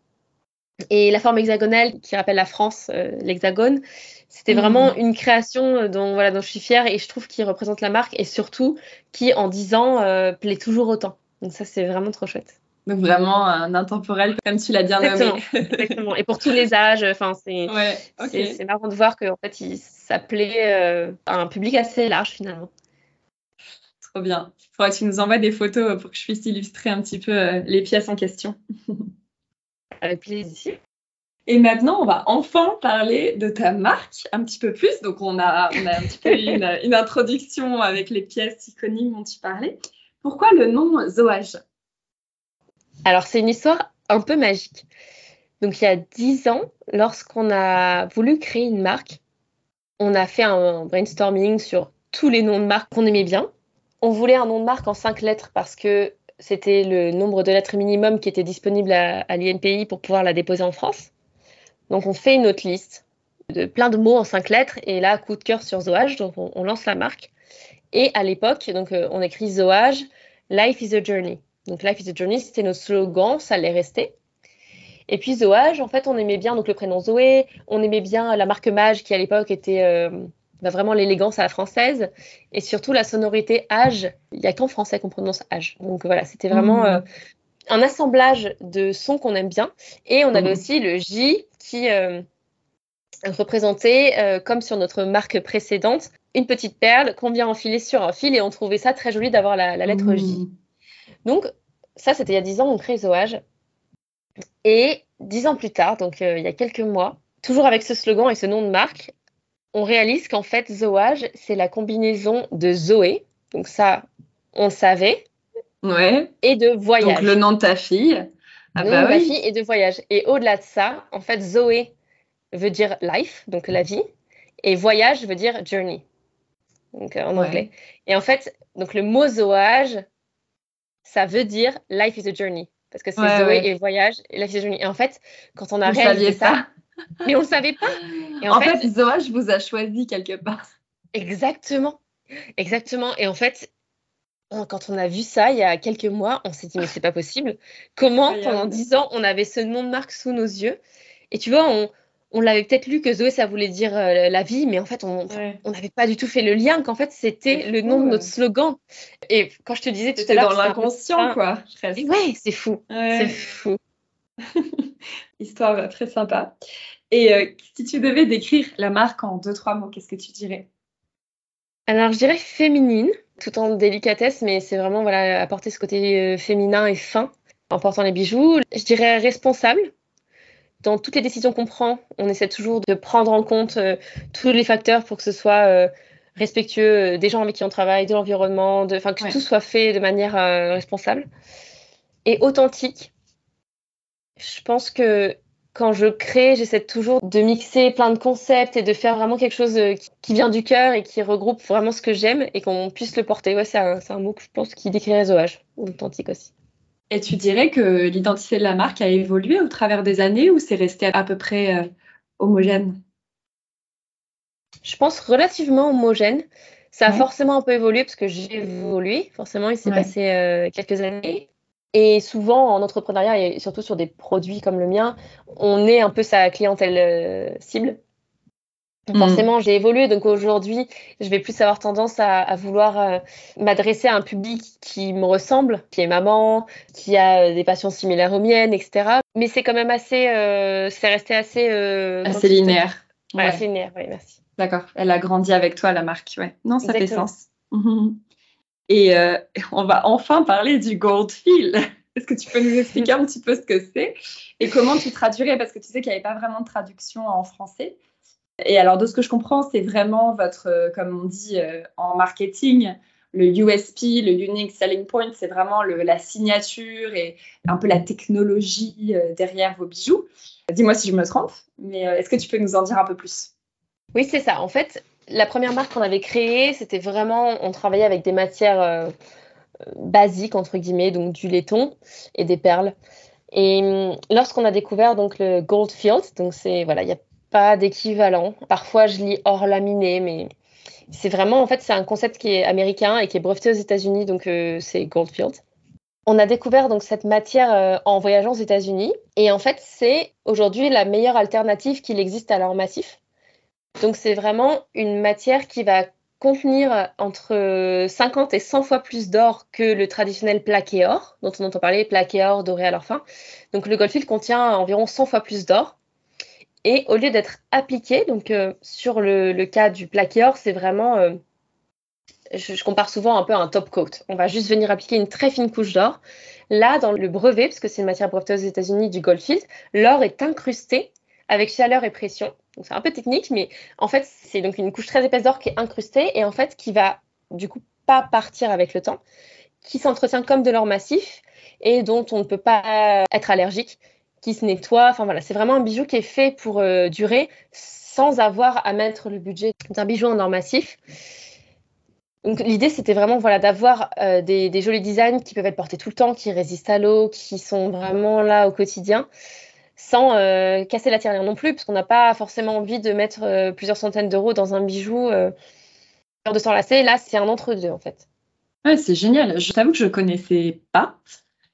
Et la forme hexagonale qui rappelle la France, euh, l'hexagone, c'était mmh. vraiment une création dont, voilà, dont je suis fière et je trouve qu'il représente la marque et surtout qui, en 10 ans, plaît toujours autant. Donc ça, c'est vraiment trop chouette.
Donc vraiment un intemporel comme tu l'as bien
exactement,
nommé.
exactement. Et pour tous les âges, enfin c'est
ouais,
marrant de voir qu'en fait il s'appelait à un public assez large finalement.
Trop bien. Il faudra que tu nous envoies des photos pour que je puisse illustrer un petit peu les pièces en question.
Avec plaisir.
Et maintenant, on va enfin parler de ta marque un petit peu plus. Donc, on a, on a un petit peu une, une introduction avec les pièces iconiques dont tu parlais. Pourquoi le nom Zoage?
Alors, c'est une histoire un peu magique. Donc, il y a dix ans, lorsqu'on a voulu créer une marque, on a fait un brainstorming sur tous les noms de marques qu'on aimait bien. On voulait un nom de marque en cinq lettres parce que c'était le nombre de lettres minimum qui était disponible à, l'INPI pour pouvoir la déposer en France. Donc on fait une autre liste de plein de mots en cinq lettres et là coup de cœur sur Zoage, donc on, on lance la marque. Et à l'époque, donc euh, on écrit Zoage, Life is a journey. Donc Life is a journey, c'était notre slogan, ça allait rester. Et puis Zoage, en fait, on aimait bien donc le prénom Zoé, on aimait bien la marque Mage qui à l'époque était euh, bah, vraiment l'élégance à la française et surtout la sonorité âge. Il n'y a qu'en français qu'on prononce âge. Donc voilà, c'était vraiment mmh. euh, un assemblage de sons qu'on aime bien. Et on avait mmh. aussi le J qui euh, représentait, euh, comme sur notre marque précédente, une petite perle qu'on vient enfiler sur un fil et on trouvait ça très joli d'avoir la, la, lettre mmh. J. Donc ça, c'était il y a 10 ans, on crée Zoage. Et dix ans plus tard, donc euh, il y a quelques mois, toujours avec ce slogan et ce nom de marque, on réalise qu'en fait, Zoage, c'est la combinaison de Zoé, donc ça, on le savait,
Ouais.
Et de voyage.
Donc le nom de ta fille.
Ah le bah nom oui. de ma fille et de voyage. Et au-delà de ça, en fait, Zoé veut dire life, donc la vie, et voyage veut dire journey, donc euh, en ouais. anglais. Et en fait, donc le mot zoage, ça veut dire life is a journey, parce que c'est ouais, Zoé ouais. et voyage et life is a journey. Et en fait, quand on a
vous
réalisé
ça,
mais on le savait pas.
Et en, en fait, fait, zoage vous a choisi quelque part.
Exactement, exactement. Et en fait, quand on a vu ça il y a quelques mois, on s'est dit mais c'est pas possible. Comment pendant dix ans on avait ce nom de marque sous nos yeux? Et tu vois, on, on l'avait peut-être lu que Zoé ça voulait dire euh, la vie, mais en fait on n'avait pas du tout fait le lien qu'en fait c'était le nom de notre slogan. Et quand je te disais tout à l'heure,
dans l'inconscient quoi.
Ouais, c'est fou, ouais. c'est fou.
Histoire très sympa. Et euh, si tu devais décrire la marque en deux trois mots, qu'est-ce que tu dirais?
Alors je dirais féminine tout en délicatesse, mais c'est vraiment voilà, apporter ce côté euh, féminin et fin en portant les bijoux. Je dirais responsable. Dans toutes les décisions qu'on prend, on essaie toujours de prendre en compte euh, tous les facteurs pour que ce soit euh, respectueux des gens avec qui on travaille, de l'environnement, de, que ouais. tout soit fait de manière euh, responsable. Et authentique. Je pense que quand je crée, j'essaie toujours de mixer plein de concepts et de faire vraiment quelque chose qui vient du cœur et qui regroupe vraiment ce que j'aime et qu'on puisse le porter. Ouais, c'est un, un, mot que je pense qui décrirait Zoage, authentique aussi.
Et tu dirais que l'identité de la marque a évolué au travers des années ou c'est resté à peu près euh, homogène?
Je pense relativement homogène. Ça a ouais. forcément un peu évolué parce que j'ai évolué. Forcément, il s'est ouais. passé euh, quelques années. Et souvent, en entrepreneuriat, et surtout sur des produits comme le mien, on est un peu sa clientèle euh, cible. Donc, mmh. Forcément, j'ai évolué. Donc aujourd'hui, je vais plus avoir tendance à, à vouloir euh, m'adresser à un public qui me ressemble, qui est maman, qui a des passions similaires aux miennes, etc. Mais c'est quand même assez, euh, c'est resté assez, euh,
assez linéaire.
Ouais. Assez linéaire, oui, merci.
D'accord. Elle a grandi avec toi, la marque. Ouais. Non, ça Exactement. fait sens. Mmh. Et euh, on va enfin parler du Goldfield. Est-ce que tu peux nous expliquer un petit peu ce que c'est? Et comment tu traduirais? Parce que tu sais qu'il n'y avait pas vraiment de traduction en français. Et alors, de ce que je comprends, c'est vraiment votre, euh, comme on dit euh, en marketing, le USP, le Unique Selling Point, c'est vraiment la signature et un peu la technologie euh, derrière vos bijoux. Dis-moi si je me trompe, mais est-ce que tu peux nous en dire un peu plus?
Oui, c'est ça. En fait, la première marque qu'on avait créée, c'était vraiment, on travaillait avec des matières basiques, entre guillemets, donc du laiton et des perles. Et hum, lorsqu'on a découvert donc le Goldfield, donc c'est, voilà, il n'y a pas d'équivalent. Parfois, je lis hors laminé, mais c'est vraiment, en fait, c'est un concept qui est américain et qui est breveté aux États-Unis, donc euh, c'est Goldfield. On a découvert donc cette matière euh, en voyageant aux États-Unis, et en fait, c'est aujourd'hui la meilleure alternative qu'il existe à l'or massif. Donc c'est vraiment une matière qui va contenir entre 50 et 100 fois plus d'or que le traditionnel plaqué or, dont on entend parler plaqué or doré à leur fin. Donc le Goldfield contient environ 100 fois plus d'or. Et au lieu d'être appliqué, donc euh, sur le, cas du plaqué or, c'est vraiment, euh, je, compare souvent un peu à un top coat. On va juste venir appliquer une très fine couche d'or. Là, dans le brevet, parce que c'est une matière brevetée aux États-Unis du Goldfield, l'or est incrusté avec chaleur et pression. Donc c'est un peu technique, mais en fait, c'est donc une couche très épaisse d'or qui est incrustée et en fait qui va du coup pas partir avec le temps, qui s'entretient comme de l'or massif et dont on ne peut pas être allergique, qui se nettoie. Enfin voilà, c'est vraiment un bijou qui est fait pour euh, durer sans avoir à mettre le budget d'un bijou en or massif. Donc l'idée c'était vraiment voilà d'avoir euh, des, jolis designs qui peuvent être portés tout le temps, qui résistent à l'eau, qui sont vraiment là au quotidien sans euh, casser la tirelire non plus, parce qu'on n'a pas forcément envie de mettre plusieurs centaines d'euros dans un bijou de s'enlacer. Là, c'est un entre-deux, en fait.
Ouais, c'est génial. Je t'avoue que je connaissais pas.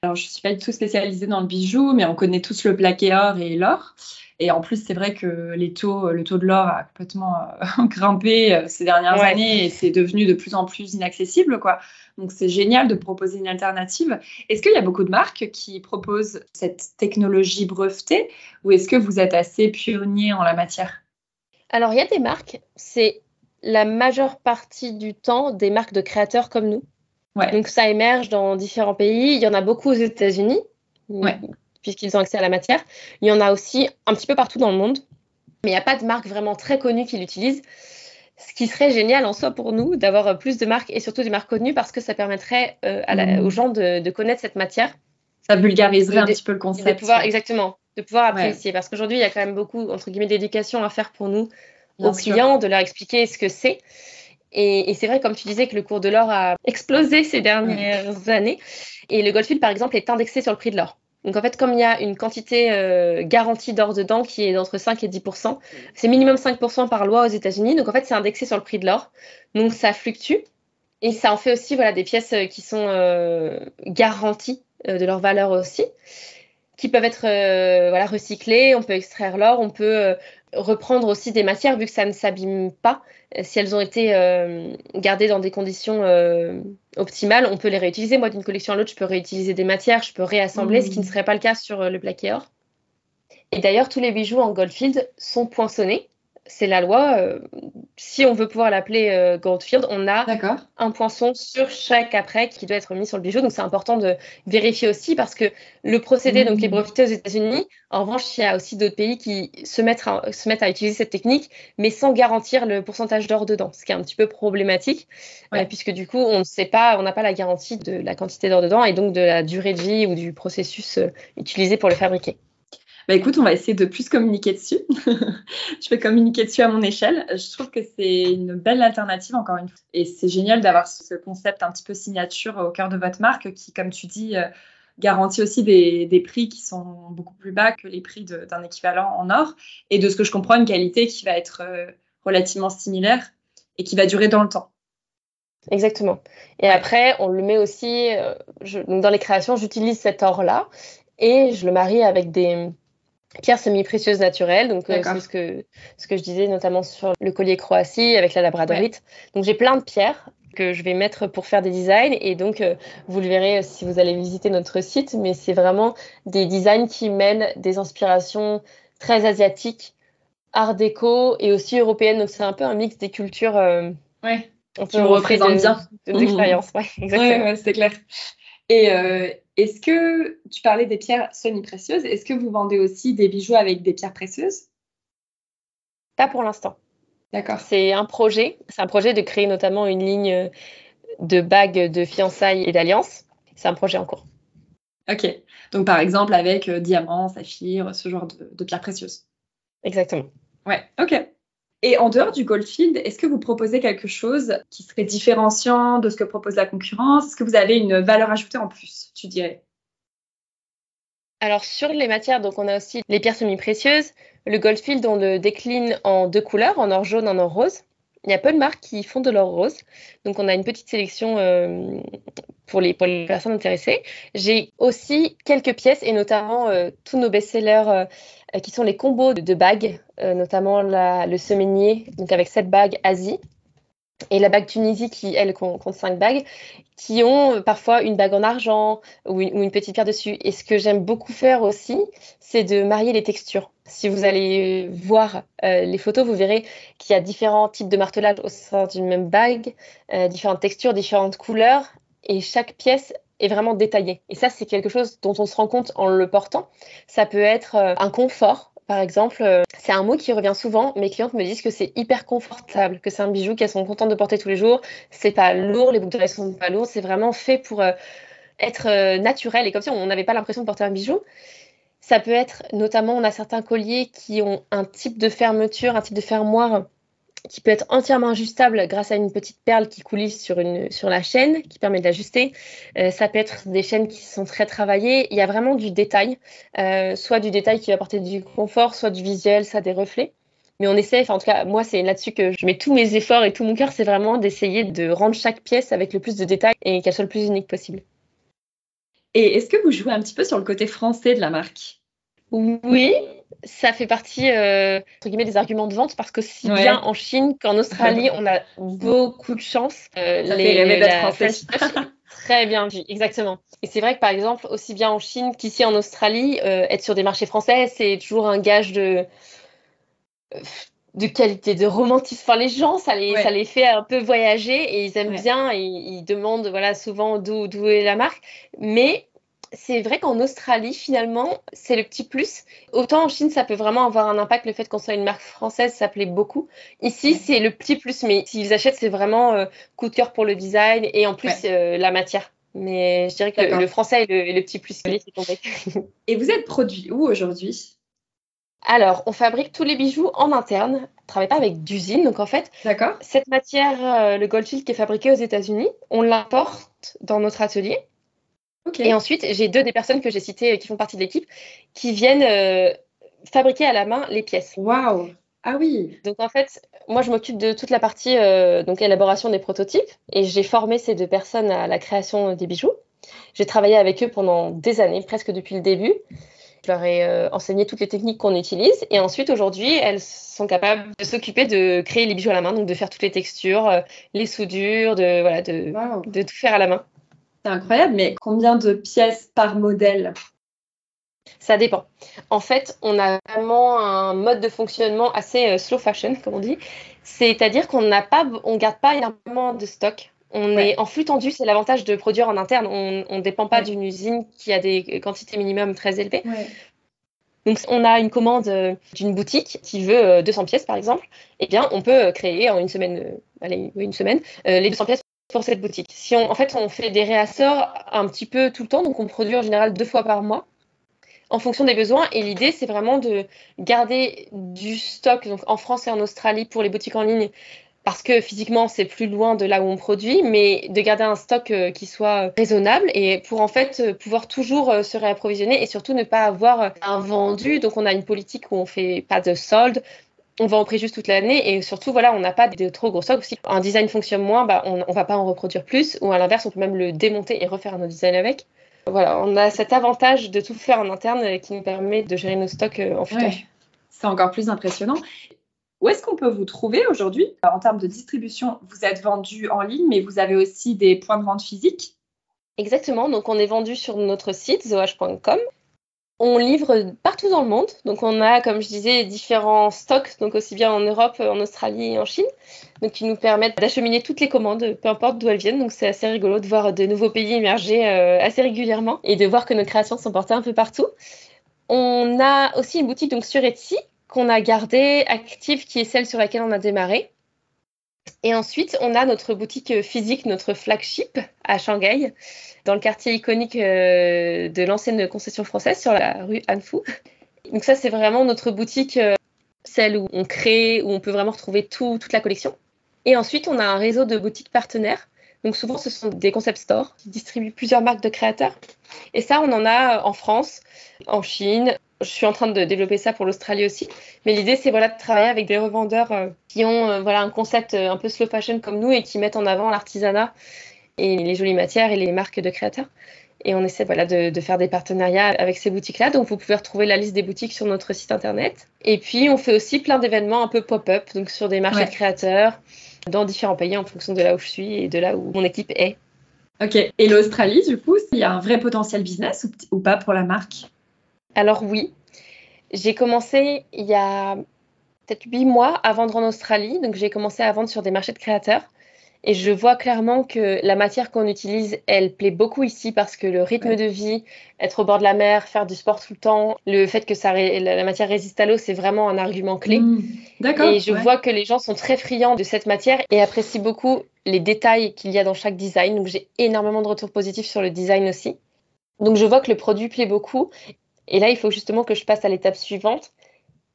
Alors, je ne suis pas du tout spécialisée dans le bijou, mais on connaît tous le plaqué or et l'or. Et en plus, c'est vrai que les taux, le taux de l'or a complètement grimpé ces dernières années et c'est devenu de plus en plus inaccessible. Quoi. Donc c'est génial de proposer une alternative. Est-ce qu'il y a beaucoup de marques qui proposent cette technologie brevetée ou est-ce que vous êtes assez pionnier en la matière?
Alors il y a des marques, c'est la majeure partie du temps des marques de créateurs comme nous. Donc ça émerge dans différents pays. Il y en a beaucoup aux États-Unis, puisqu'ils ont accès à la matière. Il y en a aussi un petit peu partout dans le monde, mais il n'y a pas de marque vraiment très connue qui l'utilise ce qui serait génial en soi pour nous d'avoir plus de marques et surtout des marques connues parce que ça permettrait euh, mm. aux gens de, connaître cette matière.
Ça vulgariserait un petit peu le concept.
De pouvoir, exactement, de pouvoir apprécier. Parce qu'aujourd'hui, il y a quand même beaucoup, entre guillemets, d'éducation à faire pour nous, aux clients, de leur expliquer ce que c'est. Et, c'est vrai, comme tu disais, que le cours de l'or a explosé ces dernières années. Et le Goldfield, par exemple, est indexé sur le prix de l'or. Donc en fait, comme il y a une quantité euh, garantie d'or dedans qui est d'entre 5 et 10% c'est minimum 5% par loi aux États-Unis. Donc en fait, c'est indexé sur le prix de l'or. Donc ça fluctue. Et ça en fait aussi voilà, des pièces euh, qui sont euh, garanties de leur valeur aussi, qui peuvent être voilà, recyclées. On peut extraire l'or, on peut reprendre aussi des matières vu que ça ne s'abîme pas. Si elles ont été euh, gardées dans des conditions euh, optimales, on peut les réutiliser. Moi, d'une collection à l'autre, je peux réutiliser des matières, je peux réassembler, ce qui ne mmh. serait pas le cas sur euh, le plaqué or. Et d'ailleurs, tous les bijoux en Goldfield sont poinçonnés c'est la loi. Euh, si on veut pouvoir l'appeler euh, Goldfield, on a un poinçon sur chaque après qui doit être mis sur le bijou. Donc c'est important de vérifier aussi parce que le procédé, donc les mmh. brevetés aux États-Unis, en revanche, il y a aussi d'autres pays qui se mettent, à, se mettent à utiliser cette technique, mais sans garantir le pourcentage d'or dedans, ce qui est un petit peu problématique, euh, puisque du coup, on ne sait pas, on n'a pas la garantie de la quantité d'or dedans et donc de la durée de vie ou du processus utilisé pour le fabriquer.
Bah écoute, on va essayer de plus communiquer dessus. je vais communiquer dessus à mon échelle. Je trouve que c'est une belle alternative, encore une fois. Et c'est génial d'avoir ce concept un petit peu signature au cœur de votre marque qui, comme tu dis, euh, garantit aussi des, prix qui sont beaucoup plus bas que les prix d'un équivalent en or. Et de ce que je comprends, une qualité qui va être euh, relativement similaire et qui va durer dans le temps.
Exactement. Et après, on le met aussi, euh, dans les créations, j'utilise cet or-là et je le marie avec des, pierres semi-précieuses naturelles. Donc, euh, c'est ce que, ce que je disais notamment sur le collier Croatie avec la labradorite. Donc, j'ai plein de pierres que je vais mettre pour faire des designs. Et donc, euh, vous le verrez euh, si vous allez visiter notre site, mais c'est vraiment des designs qui mêlent des inspirations très asiatiques, art déco et aussi européennes. Donc, c'est un peu un mix des cultures. Euh,
ouais. On peut représente bien.
D'expérience, ouais, exactement.
Ouais, c'est clair. Et, est-ce que tu parlais des pierres semi-précieuses? Est-ce que vous vendez aussi des bijoux avec des pierres précieuses?
Pas pour l'instant.
D'accord.
C'est un projet. C'est un projet de créer notamment une ligne de bagues de fiançailles et d'alliances. C'est un projet en cours.
Ok. Donc par exemple avec euh, diamants, saphirs, ce genre de, de pierres précieuses.
Exactement.
Ouais. Ok. Et en dehors du Goldfield, est-ce que vous proposez quelque chose qui serait différenciant de ce que propose la concurrence? Est-ce que vous avez une valeur ajoutée en plus, tu dirais?
Alors sur les matières, donc on a aussi les pierres semi-précieuses. Le Goldfield, on le décline en deux couleurs, en or jaune, en or rose. Il y a peu de marques qui font de l'or rose. Donc on a une petite sélection euh, pour, les, personnes intéressées. J'ai aussi quelques pièces et notamment euh, tous nos best-sellers euh, qui sont les combos de, bagues, notamment le semainier, donc avec cette bague Asie. et la bague Tunisie qui, elle, compte 5 bagues, qui ont parfois une bague en argent ou une, petite pierre dessus. Et ce que j'aime beaucoup faire aussi, c'est de marier les textures. Si vous allez voir euh, les photos, vous verrez qu'il y a différents types de martelage au sein d'une même bague, euh, différentes textures, différentes couleurs, et chaque pièce est vraiment détaillée. Et ça, c'est quelque chose dont on se rend compte en le portant. Ça peut être euh, un confort par exemple, euh, c'est un mot qui revient souvent. Mes clientes me disent que c'est hyper confortable, que c'est un bijou qu'elles sont contentes de porter tous les jours. C'est pas lourd, les boucles d'oreilles sont pas lourdes. C'est vraiment fait pour euh, être naturel et comme si on n'avait pas l'impression de porter un bijou. Ça peut être, notamment, on a certains colliers qui ont un type de fermeture, un type de fermoir qui peut être entièrement ajustable grâce à une petite perle qui coulisse sur, une, sur la chaîne, qui permet d'ajuster. Euh, ça peut être des chaînes qui sont très travaillées. Il y a vraiment du détail, euh, soit du détail qui va apporter du confort, soit du visuel, ça des reflets. Mais on essaie, enfin en tout cas, moi c'est là-dessus que je mets tous mes efforts et tout mon cœur, c'est vraiment d'essayer de rendre chaque pièce avec le plus de détails et qu'elle soit le plus unique possible.
Et est-ce que vous jouez un petit peu sur le côté français de la marque?
Oui, ça fait partie euh, entre guillemets des arguments de vente parce que si bien en Chine qu'en Australie, on a beaucoup de chance.
Euh, ça les, fait d'être français.
Très bien exactement. Et c'est vrai que par exemple, aussi bien en Chine qu'ici en Australie, euh, être sur des marchés français, c'est toujours un gage de de qualité, de romantisme. Enfin, les gens, ça les, ça les fait un peu voyager et ils aiment bien et ils demandent voilà souvent d'où est la marque. Mais c'est vrai qu'en Australie, finalement, c'est le petit plus. Autant en Chine, ça peut vraiment avoir un impact, le fait qu'on soit une marque française, ça plaît beaucoup. Ici, c'est le petit plus, mais s'ils achètent, c'est vraiment euh, coup de cœur pour le design et en plus euh, la matière. Mais je dirais que le, français est le, petit plus.
et vous êtes produit où aujourd'hui?
Alors, on fabrique tous les bijoux en interne, on travaille pas avec d'usine. Donc en fait, cette matière, euh, le Goldfield qui est fabriqué aux États-Unis, on l'importe dans notre atelier. Et ensuite, j'ai deux des personnes que j'ai citées qui font partie de l'équipe qui viennent euh, fabriquer à la main les pièces.
Waouh Ah oui
Donc en fait, moi je m'occupe de toute la partie euh, donc élaboration des prototypes et j'ai formé ces deux personnes à la création des bijoux. J'ai travaillé avec eux pendant des années, presque depuis le début. Je leur ai euh, enseigné toutes les techniques qu'on utilise et ensuite aujourd'hui elles sont capables de s'occuper de créer les bijoux à la main, donc de faire toutes les textures, les soudures, de, voilà, de, de tout faire à la main.
C'est incroyable, mais combien de pièces par modèle?
Ça dépend. En fait, on a vraiment un mode de fonctionnement assez euh, slow fashion, comme on dit. C'est-à-dire qu'on n'a pas, on garde pas énormément de stock. On est en flux tendu, c'est l'avantage de produire en interne. On ne dépend pas d'une usine qui a des quantités minimum très élevées. Donc, on a une commande euh, d'une boutique qui veut 200 euh, pièces, par exemple. Eh bien, on peut créer en une semaine, allez, une semaine, les 200 pièces pour cette boutique. Si en fait, on fait des réassorts un petit peu tout le temps, donc on produit en général deux fois par mois en fonction des besoins. Et l'idée, c'est vraiment de garder du stock donc en France et en Australie pour les boutiques en ligne parce que physiquement c'est plus loin de là où on produit, mais de garder un stock euh, qui soit raisonnable et pour en fait euh, pouvoir toujours euh, se réapprovisionner et surtout ne pas avoir un vendu. Donc on a une politique où on fait pas de solde, on va en prix juste toute l'année et surtout voilà on n'a pas de trop gros stocks. Si un design fonctionne moins, bah, on, ne va pas en reproduire plus ou à l'inverse on peut même le démonter et refaire un autre design avec. Voilà, on a cet avantage de tout faire en interne qui nous permet de gérer nos stocks euh, en footage.
C'est encore plus impressionnant. Où est-ce qu'on peut vous trouver aujourd'hui? En termes de distribution, vous êtes vendu en ligne, mais vous avez aussi des points de vente physiques?
Exactement, donc on est vendu sur notre site zoh.com on livre partout dans le monde. Donc, on a, comme je disais, différents stocks, donc aussi bien en Europe, en Australie et en Chine, donc qui nous permettent d'acheminer toutes les commandes, peu importe d'où elles viennent. Donc, c'est assez rigolo de voir de nouveaux pays émerger euh, assez régulièrement et de voir que nos créations sont portées un peu partout. On a aussi une boutique donc sur Etsy qu'on a gardée active, qui est celle sur laquelle on a démarré. Et ensuite, on a notre boutique physique, notre flagship à Shanghai, dans le quartier iconique euh, de l'ancienne concession française sur la rue Anfu. Donc ça, c'est vraiment notre boutique, euh, celle où on crée, où on peut vraiment retrouver toute la collection. Et ensuite, on a un réseau de boutiques partenaires. Donc souvent, ce sont des concept stores qui distribuent plusieurs marques de créateurs. Et ça, on en a en France, en Chine, je suis en train de développer ça pour l'Australie aussi. Mais l'idée, c'est voilà, de travailler avec des revendeurs euh, qui ont euh, voilà, un concept euh, un peu slow fashion comme nous et qui mettent en avant l'artisanat et les jolies matières et les marques de créateurs. Et on essaie voilà, de, de faire des partenariats avec ces boutiques-là. Donc, vous pouvez retrouver la liste des boutiques sur notre site internet. Et puis, on fait aussi plein d'événements un peu pop-up, donc sur des marchés de créateurs. dans différents pays en fonction de là où je suis et de là où mon équipe est.
Ok, et l'Australie, du coup, il y a un vrai potentiel business ou, ou pas pour la marque?
Alors oui, j'ai commencé il y a peut-être huit mois à vendre en Australie, donc j'ai commencé à vendre sur des marchés de créateurs. Et je vois clairement que la matière qu'on utilise, elle plaît beaucoup ici parce que le rythme de vie, être au bord de la mer, faire du sport tout le temps, le fait que ça, la matière résiste à l'eau, c'est vraiment un argument clé. Mmh. D'accord. Et je vois que les gens sont très friands de cette matière et apprécient beaucoup les détails qu'il y a dans chaque design. Donc j'ai énormément de retours positifs sur le design aussi. Donc je vois que le produit plaît beaucoup. Et là, il faut justement que je passe à l'étape suivante,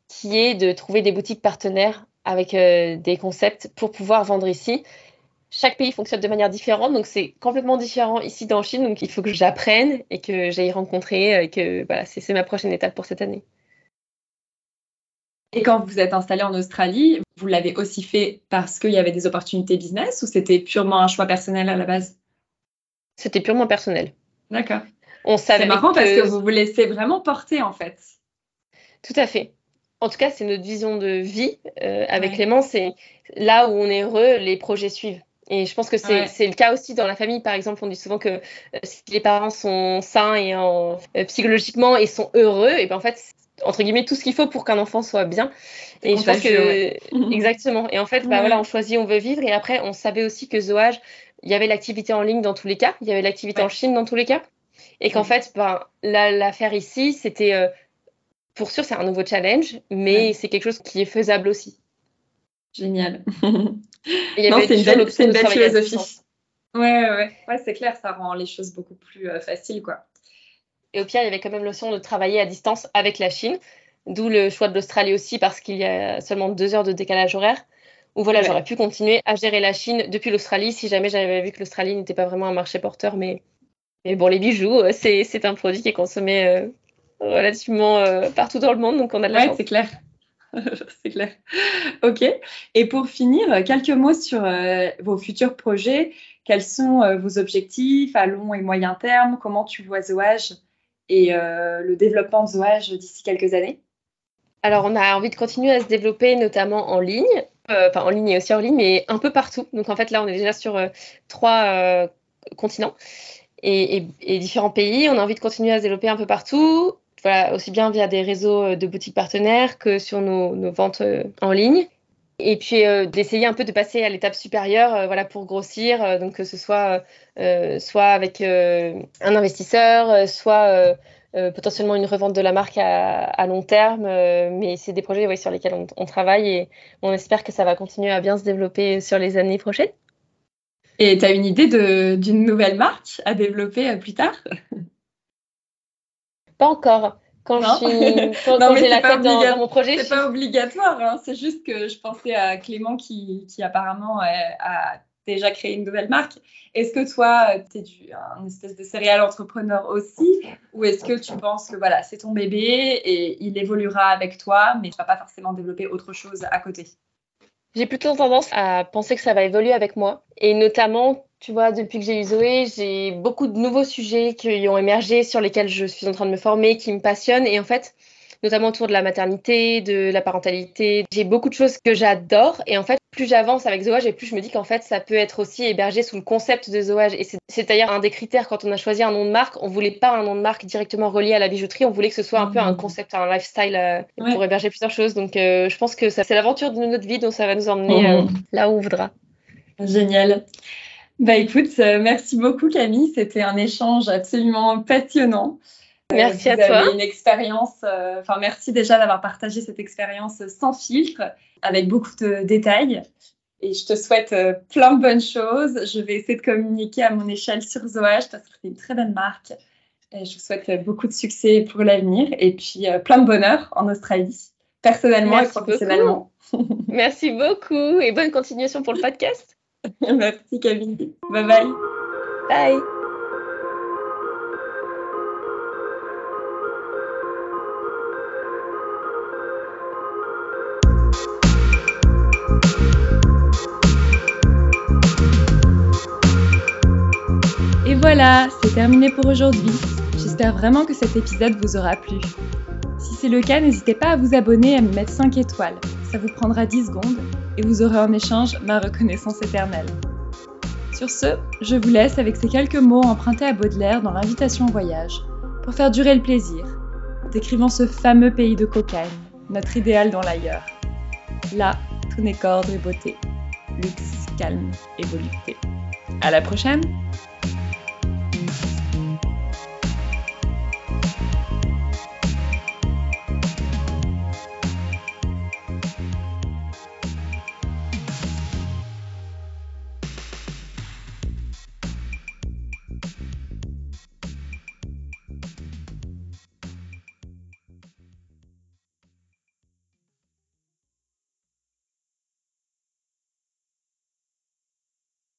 qui est de trouver des boutiques partenaires avec euh, des concepts pour pouvoir vendre ici chaque pays fonctionne de manière différente, donc c'est complètement différent ici dans Chine, donc il faut que j'apprenne et que j'aille rencontrer, euh, et que voilà, c'est ma prochaine étape pour cette année.
Et quand vous êtes installé en Australie, vous l'avez aussi fait parce qu'il y avait des opportunités business ou c'était purement un choix personnel à la base?
C'était purement personnel.
D'accord. C'est marrant parce que vous vous laissez vraiment porter en fait.
Tout à fait. En tout cas, c'est notre vision de vie euh, avec Clément. C'est là où on est heureux, les projets suivent. Et je pense que c'est le cas aussi dans la famille. Par exemple, on dit souvent que euh, si les parents sont sains et en, euh, psychologiquement et sont heureux, et ben en fait, entre guillemets, tout ce qu'il faut pour qu'un enfant soit bien. Et je pense que exactement. Et en fait, bah, voilà, on choisit, on veut vivre. Et après, on savait aussi que Zoage, il y avait l'activité en ligne dans tous les cas, il y avait l'activité en Chine dans tous les cas, et qu'en fait, ben, l'affaire ici, c'était euh, pour sûr, c'est un nouveau challenge, mais c'est quelque chose qui est faisable aussi.
Génial. c'est une belle, philosophie. Ouais, ouais, ouais, c'est clair, ça rend les choses beaucoup plus euh, faciles, quoi.
Et au pire, il y avait quand même l'option de travailler à distance avec la Chine, d'où le choix de l'Australie aussi, parce qu'il y a seulement deux heures de décalage horaire. Où voilà, j'aurais pu continuer à gérer la Chine depuis l'Australie si jamais j'avais vu que l'Australie n'était pas vraiment un marché porteur. Mais, mais bon, les bijoux, euh, c'est un produit qui est consommé euh, relativement partout dans le monde, donc on a de la
ouais, c'est clair. c'est clair. Ok. Et pour finir, quelques mots sur euh, vos futurs projets. Quels sont euh, vos objectifs à long et moyen terme? Comment tu vois Zoage et euh, le développement de Zoage d'ici quelques années?
Alors, on a envie de continuer à se développer, notamment en ligne. Enfin, en ligne et aussi en ligne, mais un peu partout. Donc, en fait, là, on est déjà sur trois continents. Et, différents pays. On a envie de continuer à se développer un peu partout aussi bien via des réseaux euh, de boutiques partenaires que sur nos, ventes euh, en ligne. Et puis euh, d'essayer un peu de passer à l'étape supérieure, voilà, pour grossir, donc que ce soit soit avec un investisseur, soit potentiellement une revente de la marque à, long terme. mais c'est des projets sur lesquels on, on, travaille et on espère que ça va continuer à bien se développer sur les années prochaines.
Et tu as une idée d'une nouvelle marque à développer plus tard?
Pas encore. Quand je suis, quand, j'ai la tête dans, mon projet.
C'est pas obligatoire. Hein. C'est juste que je pensais à Clément qui, qui apparemment a, déjà créé une nouvelle marque. Est-ce que toi, tu es un espèce de céréal entrepreneur aussi? Ou est-ce que tu penses que voilà, c'est ton bébé et il évoluera avec toi, mais tu vas pas forcément développer autre chose à côté?
J'ai plutôt tendance à penser que ça va évoluer avec moi. Et notamment, tu vois, depuis que j'ai eu Zoé, j'ai beaucoup de nouveaux sujets qui ont émergé, sur lesquels je suis en train de me former, qui me passionnent. Et en fait, notamment autour de la maternité, de la parentalité, j'ai beaucoup de choses que j'adore. Et en fait, plus j'avance avec Zoage et plus je me dis qu'en fait, ça peut être aussi hébergé sous le concept de Zoage. Et c'est d'ailleurs un des critères quand on a choisi un nom de marque. On voulait pas un nom de marque directement relié à la bijouterie. On voulait que ce soit un peu un mmh. concept, un lifestyle euh, pour héberger plusieurs choses. Donc, euh, je pense que c'est l'aventure de notre vie, donc ça va nous emmener mmh. euh, là où on voudra.
Génial. Bah écoute, merci beaucoup Camille, c'était un échange absolument passionnant.
Euh, merci à toi.
une expérience, euh, enfin merci déjà d'avoir partagé cette expérience sans filtre, avec beaucoup de détails. Et je te souhaite plein de bonnes choses. Je vais essayer de communiquer à mon échelle sur Zoage parce que c'est une très bonne marque. Et je vous souhaite beaucoup de succès pour l'avenir et puis plein de bonheur en Australie, personnellement et professionnellement.
Merci beaucoup et bonne continuation pour le podcast.
Merci Camille. Bye bye.
Bye.
Voilà, c'est terminé pour aujourd'hui. J'espère vraiment que cet épisode vous aura plu. Si c'est le cas, n'hésitez pas à vous abonner et à me mettre 5 étoiles Ça vous prendra 10 secondes et vous aurez en échange ma reconnaissance éternelle. Sur ce, je vous laisse avec ces quelques mots empruntés à Baudelaire dans l'invitation au voyage pour faire durer le plaisir, décrivant ce fameux pays de cocaïne, notre idéal dans l'ailleurs. Là, tout n'est qu'ordre et beauté, luxe, calme et volupté. À la prochaine!